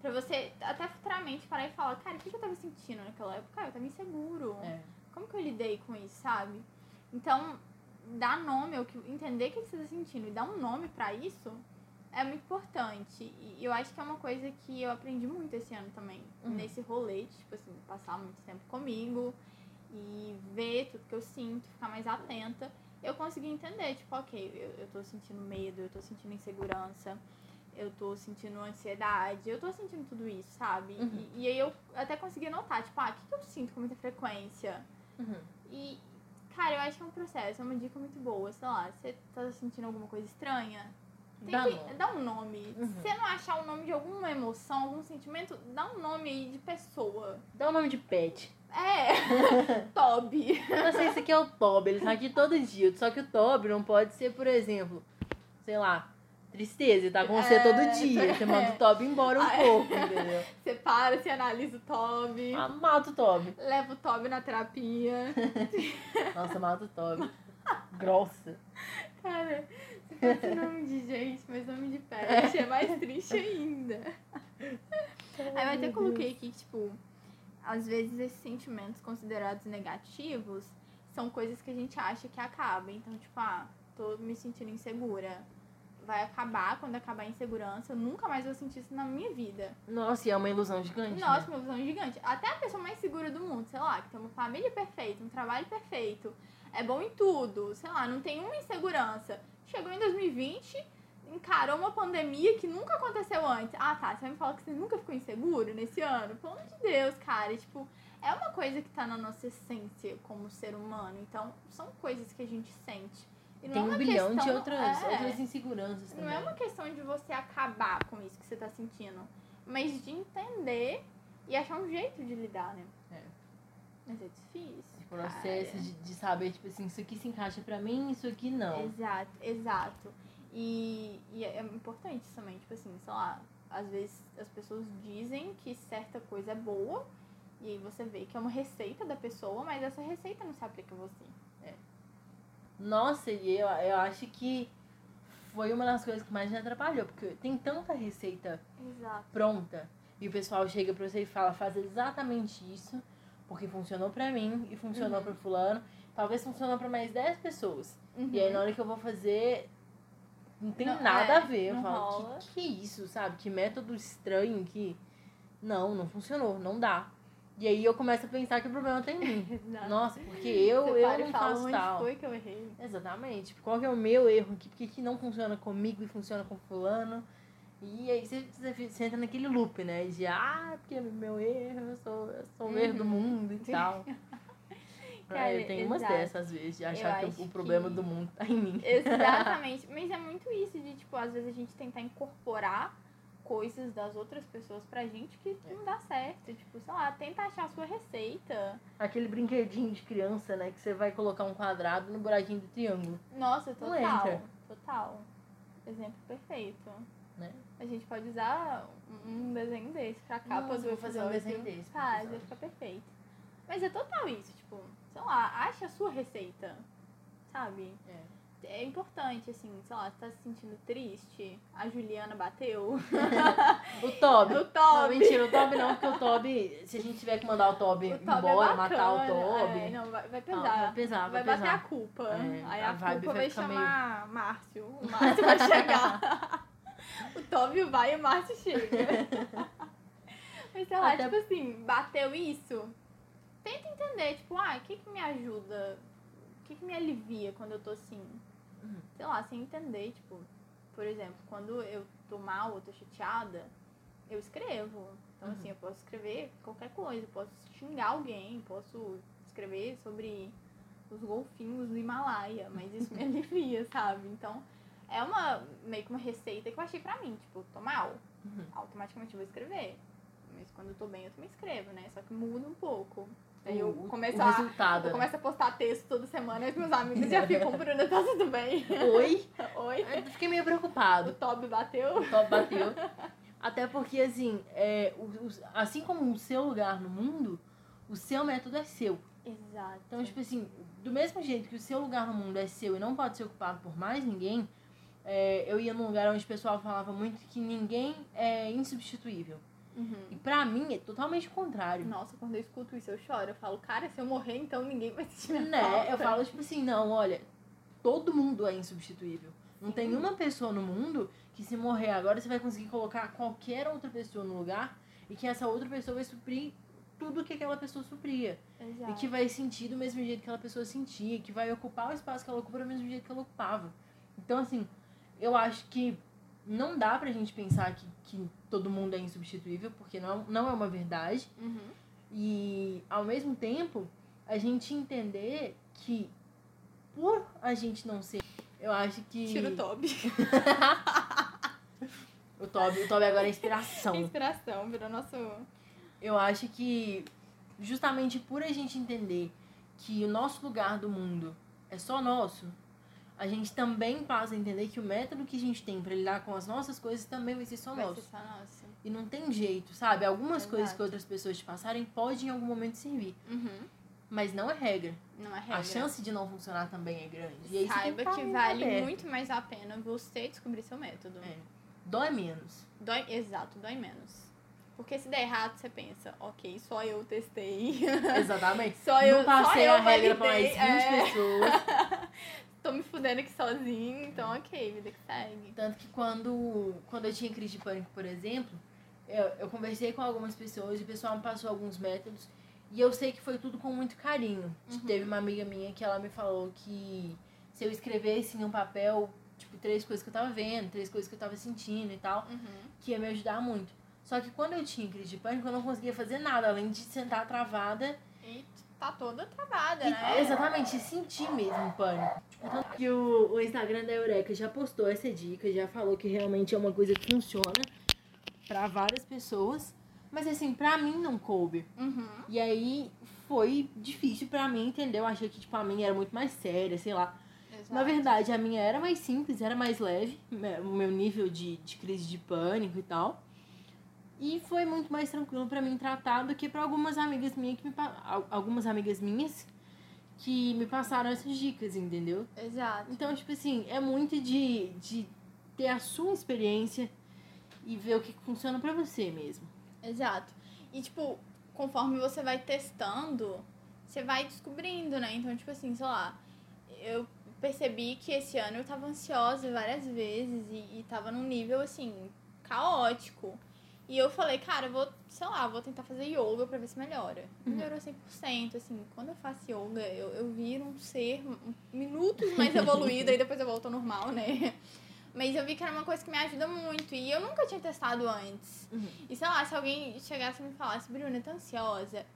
Speaker 1: Pra você até futuramente parar e falar, cara, o que eu tava sentindo naquela época? Cara, eu tava inseguro.
Speaker 2: É.
Speaker 1: Como que eu lidei com isso, sabe? Então, dar nome, ao que, entender o que você tá sentindo e dar um nome pra isso é muito importante. E eu acho que é uma coisa que eu aprendi muito esse ano também.
Speaker 2: Uhum.
Speaker 1: Nesse rolê, tipo assim, passar muito tempo comigo e ver tudo que eu sinto, ficar mais atenta. Eu consegui entender, tipo, ok, eu, eu tô sentindo medo, eu tô sentindo insegurança, eu tô sentindo ansiedade, eu tô sentindo tudo isso, sabe?
Speaker 2: Uhum.
Speaker 1: E, e aí eu até consegui notar, tipo, ah, o que, que eu sinto com muita frequência?
Speaker 2: Uhum.
Speaker 1: E, Cara, eu acho que é um processo, é uma dica muito boa. Sei lá, você tá sentindo alguma coisa estranha?
Speaker 2: Dá nome.
Speaker 1: dá um nome.
Speaker 2: Uhum.
Speaker 1: Se você não achar o nome de alguma emoção, algum sentimento, dá um nome aí de pessoa.
Speaker 2: Dá o nome de pet.
Speaker 1: É, (laughs) Toby.
Speaker 2: Eu sei, esse aqui é o Toby, ele tá aqui todo dia. Só que o Toby não pode ser, por exemplo, sei lá, tristeza, ele tá com você
Speaker 1: É,
Speaker 2: todo dia. Você manda o (laughs) Toby embora um
Speaker 1: Ah, é.
Speaker 2: pouco, entendeu? (laughs)
Speaker 1: Você para, você analisa o Toby,
Speaker 2: Ah, mata o Toby.
Speaker 1: leva o Toby na terapia.
Speaker 2: Nossa, mata o Toby. Grossa.
Speaker 1: Cara, se fosse nome de gente, mas nome de pet é mais triste ainda. Aí eu até coloquei aqui tipo, às vezes esses sentimentos considerados negativos são coisas que a gente acha que acabam. Então, tipo, ah, tô me sentindo insegura. Vai acabar quando acabar a insegurança. Eu nunca mais vou sentir isso na minha vida.
Speaker 2: Nossa, e é uma ilusão gigante.
Speaker 1: Nossa,
Speaker 2: né?
Speaker 1: uma visão gigante. Até a pessoa mais segura do mundo, sei lá, que tem uma família perfeita, um trabalho perfeito, é bom em tudo, sei lá, não tem uma insegurança. Chegou em 2020, encarou uma pandemia que nunca aconteceu antes. Ah, tá, você vai me falar que você nunca ficou inseguro nesse ano? Pelo amor de Deus, cara, tipo, é uma coisa que tá na nossa essência como ser humano. Então, são coisas que a gente sente. E não
Speaker 2: Tem
Speaker 1: é
Speaker 2: um bilhão de
Speaker 1: questão-
Speaker 2: outras,
Speaker 1: é.
Speaker 2: outras inseguranças também.
Speaker 1: Não é uma questão de você acabar com isso que você tá sentindo, mas de entender e achar um jeito de lidar, né?
Speaker 2: É.
Speaker 1: Mas é difícil.
Speaker 2: O processo
Speaker 1: cara.
Speaker 2: de, de saber, tipo assim, isso aqui se encaixa pra mim, isso aqui não.
Speaker 1: Exato, exato. E, e é importante isso também, tipo assim, sei lá, às vezes as pessoas dizem que certa coisa é boa, e aí você vê que é uma receita da pessoa, mas essa receita não se aplica a você.
Speaker 2: Nossa, e eu, eu acho que foi uma das coisas que mais me atrapalhou, porque tem tanta receita
Speaker 1: Exato.
Speaker 2: pronta e o pessoal chega pra você e fala, faz exatamente isso, porque funcionou pra mim e funcionou
Speaker 1: Uhum.
Speaker 2: pra fulano, talvez funcionou pra mais 10 pessoas.
Speaker 1: Uhum.
Speaker 2: E aí na hora que eu vou fazer, não tem
Speaker 1: Não,
Speaker 2: nada
Speaker 1: é,
Speaker 2: a ver. Eu falo, que, que é isso, sabe? Que método estranho que. Não, não funcionou, não dá. E aí eu começo a pensar que o problema tá em mim. (laughs) Nossa, porque eu,
Speaker 1: Você
Speaker 2: eu não faço
Speaker 1: onde
Speaker 2: tal.
Speaker 1: foi que eu errei?
Speaker 2: Exatamente. Qual que é o meu erro aqui? Por que, que não funciona comigo e funciona com fulano? E aí você, você entra naquele loop, né? De, ah, porque é meu erro, eu sou, eu sou o erro do
Speaker 1: Uhum.
Speaker 2: mundo e tal. (laughs)
Speaker 1: Cara,
Speaker 2: eu tenho umas dessas, às vezes, de achar que o, problema
Speaker 1: que-
Speaker 2: do mundo tá em mim.
Speaker 1: Exatamente. Mas é muito isso de, tipo, às vezes a gente tentar incorporar coisas das outras pessoas pra gente que
Speaker 2: É.
Speaker 1: não dá certo. Tipo, sei lá, tenta achar a sua receita.
Speaker 2: Aquele brinquedinho de criança, né? Que você vai colocar um quadrado no buraquinho do triângulo.
Speaker 1: Nossa, total. Total. Exemplo perfeito.
Speaker 2: Né?
Speaker 1: A gente pode usar um desenho desse pra capa
Speaker 2: Nossa,
Speaker 1: do
Speaker 2: vou fazer um desenho desse
Speaker 1: Faz, vai ficar perfeito. Mas é total isso, tipo, sei lá, acha a sua receita, sabe?
Speaker 2: É.
Speaker 1: É importante, assim, sei lá, você tá se sentindo triste, a Juliana bateu. (laughs)
Speaker 2: O Toby. (laughs)
Speaker 1: o
Speaker 2: Não,
Speaker 1: Toby.
Speaker 2: mentira, o Toby não, porque o Toby, se a gente tiver que mandar o Toby,
Speaker 1: O Toby
Speaker 2: embora,
Speaker 1: é
Speaker 2: matar o
Speaker 1: bacana,
Speaker 2: Toby.
Speaker 1: É, não, vai, vai
Speaker 2: Não,
Speaker 1: pesar.
Speaker 2: vai pesar, vai,
Speaker 1: bater
Speaker 2: pesar.
Speaker 1: a culpa.
Speaker 2: É,
Speaker 1: Aí
Speaker 2: a
Speaker 1: a, culpa
Speaker 2: vai
Speaker 1: vai, chamar Márcio. O Márcio vai chegar. (laughs) o Toby vai e o Márcio chega. Mas sei lá,
Speaker 2: Até-
Speaker 1: tipo assim, bateu isso. Tenta entender, tipo, ah, o que que me ajuda? O que que me alivia quando eu tô assim?
Speaker 2: Uhum.
Speaker 1: Sei lá, sem entender, tipo, por exemplo, quando eu tô mal ou tô chateada, eu escrevo. Então,
Speaker 2: Uhum.
Speaker 1: assim, eu posso escrever qualquer coisa, eu posso xingar alguém, posso escrever sobre os golfinhos do Himalaia, mas isso (laughs) me alivia, sabe? Então, é uma meio que uma receita que eu achei pra mim, tipo, tô mal,
Speaker 2: Uhum.
Speaker 1: automaticamente eu vou escrever. Mas quando eu tô bem, eu também escrevo, né? Só que muda um pouco. Aí eu
Speaker 2: O-
Speaker 1: começo
Speaker 2: o
Speaker 1: a
Speaker 2: resultado.
Speaker 1: eu
Speaker 2: né?
Speaker 1: começo a postar texto toda semana e os meus amigos já ficam, Bruna, tá tudo bem?
Speaker 2: Oi? (laughs)
Speaker 1: Oi?
Speaker 2: Eu fiquei meio
Speaker 1: O
Speaker 2: preocupado.
Speaker 1: Toby bateu?
Speaker 2: O Toby bateu. Até porque, assim, é, o- o- assim como o seu lugar no mundo, o seu método é seu.
Speaker 1: Exato.
Speaker 2: Então, tipo assim, do mesmo jeito que o seu lugar no mundo é seu e não pode ser ocupado por mais ninguém, é, eu ia num lugar onde o pessoal falava muito que ninguém é insubstituível.
Speaker 1: Uhum.
Speaker 2: E pra mim é totalmente o contrário.
Speaker 1: Nossa, quando eu escuto isso, eu choro. Eu falo, cara, se eu morrer, então ninguém vai sentir minha
Speaker 2: Né?
Speaker 1: falta.
Speaker 2: Eu falo, tipo assim, não, olha, todo mundo é insubstituível. Não tem uma pessoa no mundo que se morrer agora você vai conseguir colocar qualquer outra pessoa no lugar e que essa outra pessoa vai suprir tudo que aquela pessoa supria.
Speaker 1: Exato.
Speaker 2: E que vai sentir do mesmo jeito que aquela pessoa sentia, que vai ocupar o espaço que ela ocupa do mesmo jeito que ela ocupava. Então, assim, eu acho que não dá pra gente pensar que, que todo mundo é insubstituível, porque não, não é uma verdade.
Speaker 1: Uhum.
Speaker 2: E, ao mesmo tempo, a gente entender que por a gente não ser. Eu acho que.
Speaker 1: Tira o Toby. (laughs)
Speaker 2: o Toby, o Toby agora é inspiração. (laughs)
Speaker 1: Inspiração, virou nosso.
Speaker 2: Eu acho que justamente por a gente entender que o nosso lugar do mundo é só nosso, a gente também passa a entender que o método que a gente tem para lidar com as nossas coisas também vai ser só
Speaker 1: Vai
Speaker 2: nosso.
Speaker 1: ser só nosso.
Speaker 2: E não tem jeito, sabe? Algumas coisas que
Speaker 1: Exato.
Speaker 2: outras pessoas te passarem podem em algum momento servir,
Speaker 1: Uhum.
Speaker 2: mas não é regra.
Speaker 1: Não é regra.
Speaker 2: A chance de não funcionar também é grande. E aí tem
Speaker 1: Saiba
Speaker 2: tá
Speaker 1: que
Speaker 2: aí
Speaker 1: vale
Speaker 2: aberto.
Speaker 1: muito mais a pena você descobrir seu método.
Speaker 2: É. Dói menos.
Speaker 1: Dói, exato, dói menos. Porque se der errado, você pensa, ok, só eu testei.
Speaker 2: Exatamente. (laughs)
Speaker 1: Só
Speaker 2: não
Speaker 1: eu, só
Speaker 2: passei
Speaker 1: eu
Speaker 2: a regra pra mais 20
Speaker 1: validei, é.
Speaker 2: pessoas. (laughs)
Speaker 1: Tô me fudendo aqui sozinho, então ok, vida que segue.
Speaker 2: Tanto que quando, quando eu tinha crise de pânico, por exemplo, eu, eu conversei com algumas pessoas e o pessoal me passou alguns métodos. E eu sei que foi tudo com muito carinho. Tipo, Teve uma amiga minha que ela me falou que se eu escrevesse em um papel, tipo, três coisas que eu tava vendo, três coisas que eu tava sentindo e tal,
Speaker 1: Uhum.
Speaker 2: que ia me ajudar muito. Só que quando eu tinha crise de pânico, eu não conseguia fazer nada, além de sentar travada
Speaker 1: E tá toda travada,
Speaker 2: e,
Speaker 1: né?
Speaker 2: exatamente, sentir mesmo o pânico. Que (laughs) o, o Instagram da Eureka já postou essa dica, já falou que realmente é uma coisa que funciona pra várias pessoas. Mas assim, pra mim não coube.
Speaker 1: Uhum.
Speaker 2: E aí foi difícil pra mim, entendeu? Eu achei que, tipo, a minha era muito mais séria, sei lá.
Speaker 1: Exato.
Speaker 2: Na verdade, a minha era mais simples, era mais leve, né, o meu nível de, de crise de pânico e tal. E foi muito mais tranquilo pra mim tratar do que pra algumas amigas minhas que me algumas amigas minhas que me passaram essas dicas, entendeu?
Speaker 1: Exato.
Speaker 2: Então, tipo assim, é muito de, de ter a sua experiência e ver o que funciona pra você mesmo.
Speaker 1: Exato. E, tipo, conforme você vai testando, você vai descobrindo, né? Então, tipo assim, sei lá, eu percebi que esse ano eu tava ansiosa várias vezes e, e tava num nível, assim, caótico. E eu falei, cara, eu vou, sei lá, vou tentar fazer yoga pra ver se melhora. Melhorou 100%, assim, quando eu faço yoga, eu, eu viro um ser minutos mais evoluído, aí depois eu volto ao normal, né? (laughs) Mas eu vi que era uma coisa que me ajuda muito. E eu nunca tinha testado antes.
Speaker 2: Uhum.
Speaker 1: E sei lá, se alguém chegasse e me falasse, Bruna, tá ansiosa?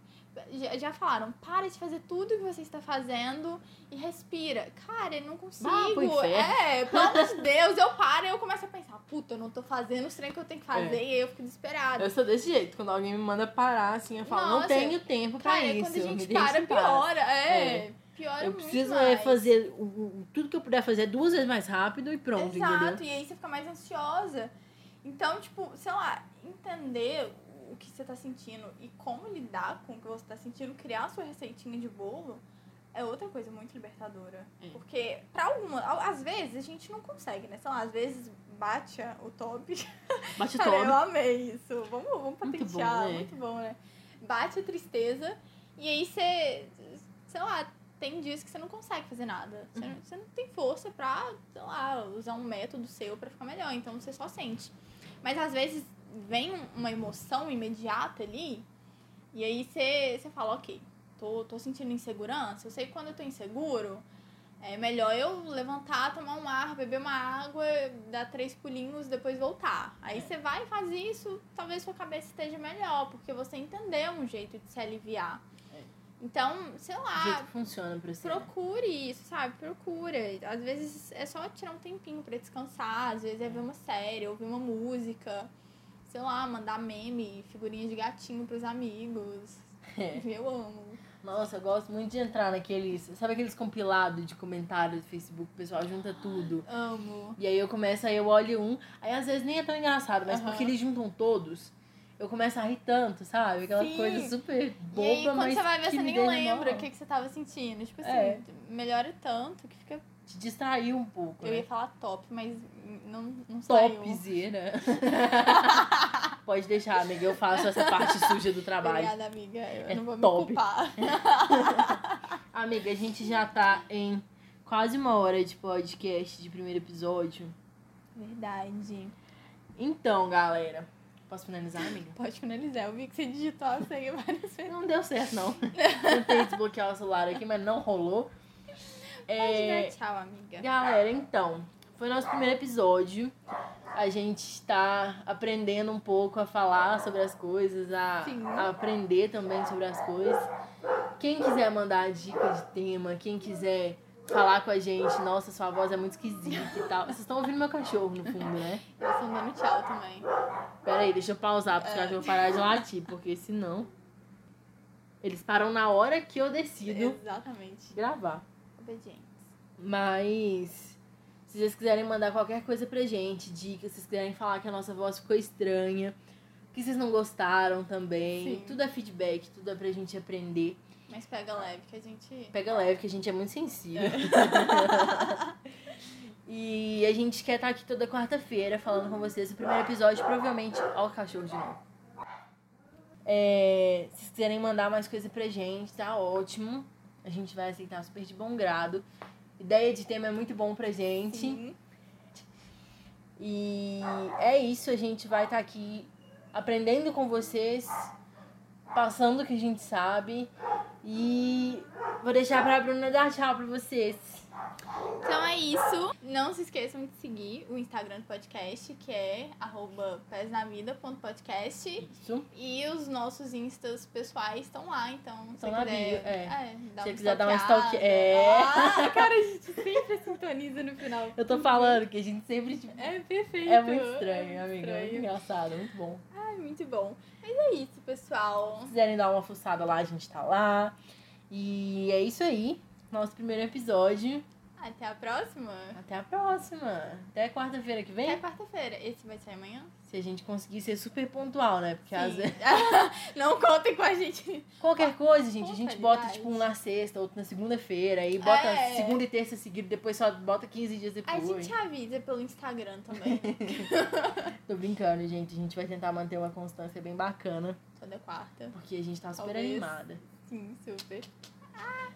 Speaker 1: Já, falaram, para de fazer tudo que você está fazendo e respira. Cara, eu não consigo.
Speaker 2: Inferno.
Speaker 1: é, pelo amor de Deus, eu paro e eu começo a pensar, puta, eu não tô fazendo os trem que eu tenho que fazer.
Speaker 2: É.
Speaker 1: E aí eu fico desesperada.
Speaker 2: Eu sou desse jeito, quando alguém me manda parar, assim, eu falo, não
Speaker 1: Nossa,
Speaker 2: tenho tempo pra
Speaker 1: Cara,
Speaker 2: isso.
Speaker 1: quando a gente para, piora. É,
Speaker 2: É.
Speaker 1: piora
Speaker 2: Eu preciso é fazer o, o- tudo que eu puder fazer duas vezes mais rápido e pronto,
Speaker 1: Exato,
Speaker 2: entendeu?
Speaker 1: e aí você fica mais ansiosa. Então, tipo, sei lá, entender o que você tá sentindo e como lidar com o que você tá sentindo, criar a sua receitinha de bolo, é outra coisa muito libertadora.
Speaker 2: É.
Speaker 1: Porque, pra alguma, al- às vezes a gente não consegue, né? Sei lá, às vezes bate o top. (laughs)
Speaker 2: Bate
Speaker 1: Cara, (laughs) eu
Speaker 2: todo.
Speaker 1: amei isso. Vamos, vamos
Speaker 2: Muito bom,
Speaker 1: patentear.
Speaker 2: né?
Speaker 1: Muito bom, né? Bate a tristeza e aí você, sei lá, tem dias que você não consegue fazer nada. Você,
Speaker 2: Uhum.
Speaker 1: não, você não tem força pra, sei lá, usar um método seu pra ficar melhor. Então você só sente. Mas às vezes vem um- uma emoção imediata ali e aí você, você fala, ok, tô, tô sentindo insegurança. Eu sei que quando eu tô inseguro, é melhor eu levantar, tomar um ar, beber uma água, dar três pulinhos, depois voltar. Aí
Speaker 2: É.
Speaker 1: você vai e faz isso, talvez sua cabeça esteja melhor, porque você entendeu um jeito de se aliviar.
Speaker 2: É.
Speaker 1: Então, sei lá,
Speaker 2: jeito que funciona pra você.
Speaker 1: procure isso, sabe? Procura. Às vezes é só tirar um tempinho pra descansar, às vezes é ver uma série, ouvir uma música, sei lá, mandar meme, figurinha de gatinho pros amigos.
Speaker 2: É.
Speaker 1: Eu amo.
Speaker 2: Nossa, eu gosto muito de entrar naqueles. Sabe aqueles compilados de comentários do Facebook? O pessoal junta tudo.
Speaker 1: Amo.
Speaker 2: E aí eu começo, aí eu olho um. Aí às vezes nem é tão engraçado, mas
Speaker 1: Aham.
Speaker 2: porque eles juntam todos, eu começo a rir tanto, sabe? Aquela
Speaker 1: Sim.
Speaker 2: coisa super boba,
Speaker 1: e aí, quando
Speaker 2: mas.
Speaker 1: você vai ver, você nem lembra o que, que você tava sentindo. Tipo assim,
Speaker 2: É.
Speaker 1: melhora tanto que fica.
Speaker 2: Te distraiu um pouco.
Speaker 1: Eu
Speaker 2: né?
Speaker 1: ia falar top, mas não, não saiu.
Speaker 2: Topzera. (laughs) Pode deixar, amiga. Eu faço essa parte suja do trabalho.
Speaker 1: Obrigada, amiga. Eu
Speaker 2: É
Speaker 1: não vou
Speaker 2: top.
Speaker 1: me culpar. (laughs)
Speaker 2: Amiga, a gente já tá em quase uma hora de podcast de primeiro episódio.
Speaker 1: Verdade.
Speaker 2: Então, galera. Posso finalizar, amiga?
Speaker 1: Pode finalizar. Eu vi que você digitou a senha (laughs) várias vezes.
Speaker 2: Não deu certo, não. Tentei desbloquear o celular aqui, mas não rolou. É,
Speaker 1: tchau, amiga.
Speaker 2: Galera, então, foi nosso primeiro episódio. A gente está aprendendo um pouco a falar sobre as coisas, a, a aprender também sobre as coisas. Quem quiser mandar dica de tema, quem quiser falar com a gente, nossa, sua voz é muito esquisita e tal. Vocês estão ouvindo meu cachorro no fundo, né?
Speaker 1: Eles estão dando tchau também.
Speaker 2: Pera aí, deixa eu pausar para os
Speaker 1: É.
Speaker 2: cachorros parar de latir, porque senão eles param na hora que eu decido
Speaker 1: Exatamente.
Speaker 2: gravar.
Speaker 1: Obedientes.
Speaker 2: Mas se vocês quiserem mandar qualquer coisa pra gente, dicas, se vocês quiserem falar que a nossa voz ficou estranha, que vocês não gostaram também,
Speaker 1: Sim.
Speaker 2: tudo é feedback, tudo é pra gente aprender.
Speaker 1: Mas pega leve que a gente.
Speaker 2: Pega leve, que a gente é muito sensível. (laughs) e a gente quer estar aqui toda quarta-feira falando com vocês. O primeiro episódio, provavelmente, ao cachorro de novo. É, se vocês quiserem mandar mais coisa pra gente, tá ótimo. A gente vai aceitar super de bom grado. Ideia de tema é muito bom pra gente.
Speaker 1: Sim.
Speaker 2: E é isso, a gente vai estar aqui aprendendo com vocês, passando o que a gente sabe. E vou deixar pra Bruna dar tchau pra vocês.
Speaker 1: Então é isso. Não se esqueçam de seguir o Instagram do podcast, que é arroba pesnavida.podcast.
Speaker 2: Isso.
Speaker 1: E os nossos instas pessoais estão lá, então se
Speaker 2: Estão na
Speaker 1: quiser,
Speaker 2: bio, é.
Speaker 1: dá
Speaker 2: Se
Speaker 1: uma
Speaker 2: quiser dar uma stalke- é.
Speaker 1: Ah, (laughs) cara, a gente sempre sintoniza no final.
Speaker 2: Eu tô falando que a gente sempre. Tipo,
Speaker 1: É perfeito.
Speaker 2: é muito estranho,
Speaker 1: muito
Speaker 2: amiga. É muito
Speaker 1: estranho.
Speaker 2: engraçado, muito bom.
Speaker 1: Ai, muito bom. Mas é isso, pessoal.
Speaker 2: Se quiserem dar uma fuçada lá, a gente tá lá. E é isso aí. Nosso primeiro episódio.
Speaker 1: Até a próxima.
Speaker 2: Até a próxima. Até quarta-feira que vem.
Speaker 1: Até quarta-feira. Esse vai sair amanhã?
Speaker 2: Se a gente conseguir ser super pontual, né? Porque às
Speaker 1: Sim.
Speaker 2: vezes. (laughs)
Speaker 1: Não contem com a gente.
Speaker 2: Qualquer coisa, gente, a gente bota, tipo, um na sexta, outro na segunda-feira, aí bota
Speaker 1: É.
Speaker 2: segunda e terça seguido, depois só bota 15 dias
Speaker 1: A
Speaker 2: depois.
Speaker 1: gente avisa pelo Instagram também. (laughs)
Speaker 2: Tô brincando, gente. A gente vai tentar manter uma constância bem bacana,
Speaker 1: Toda quarta.
Speaker 2: porque a gente tá super
Speaker 1: Talvez.
Speaker 2: animada.
Speaker 1: Sim, super.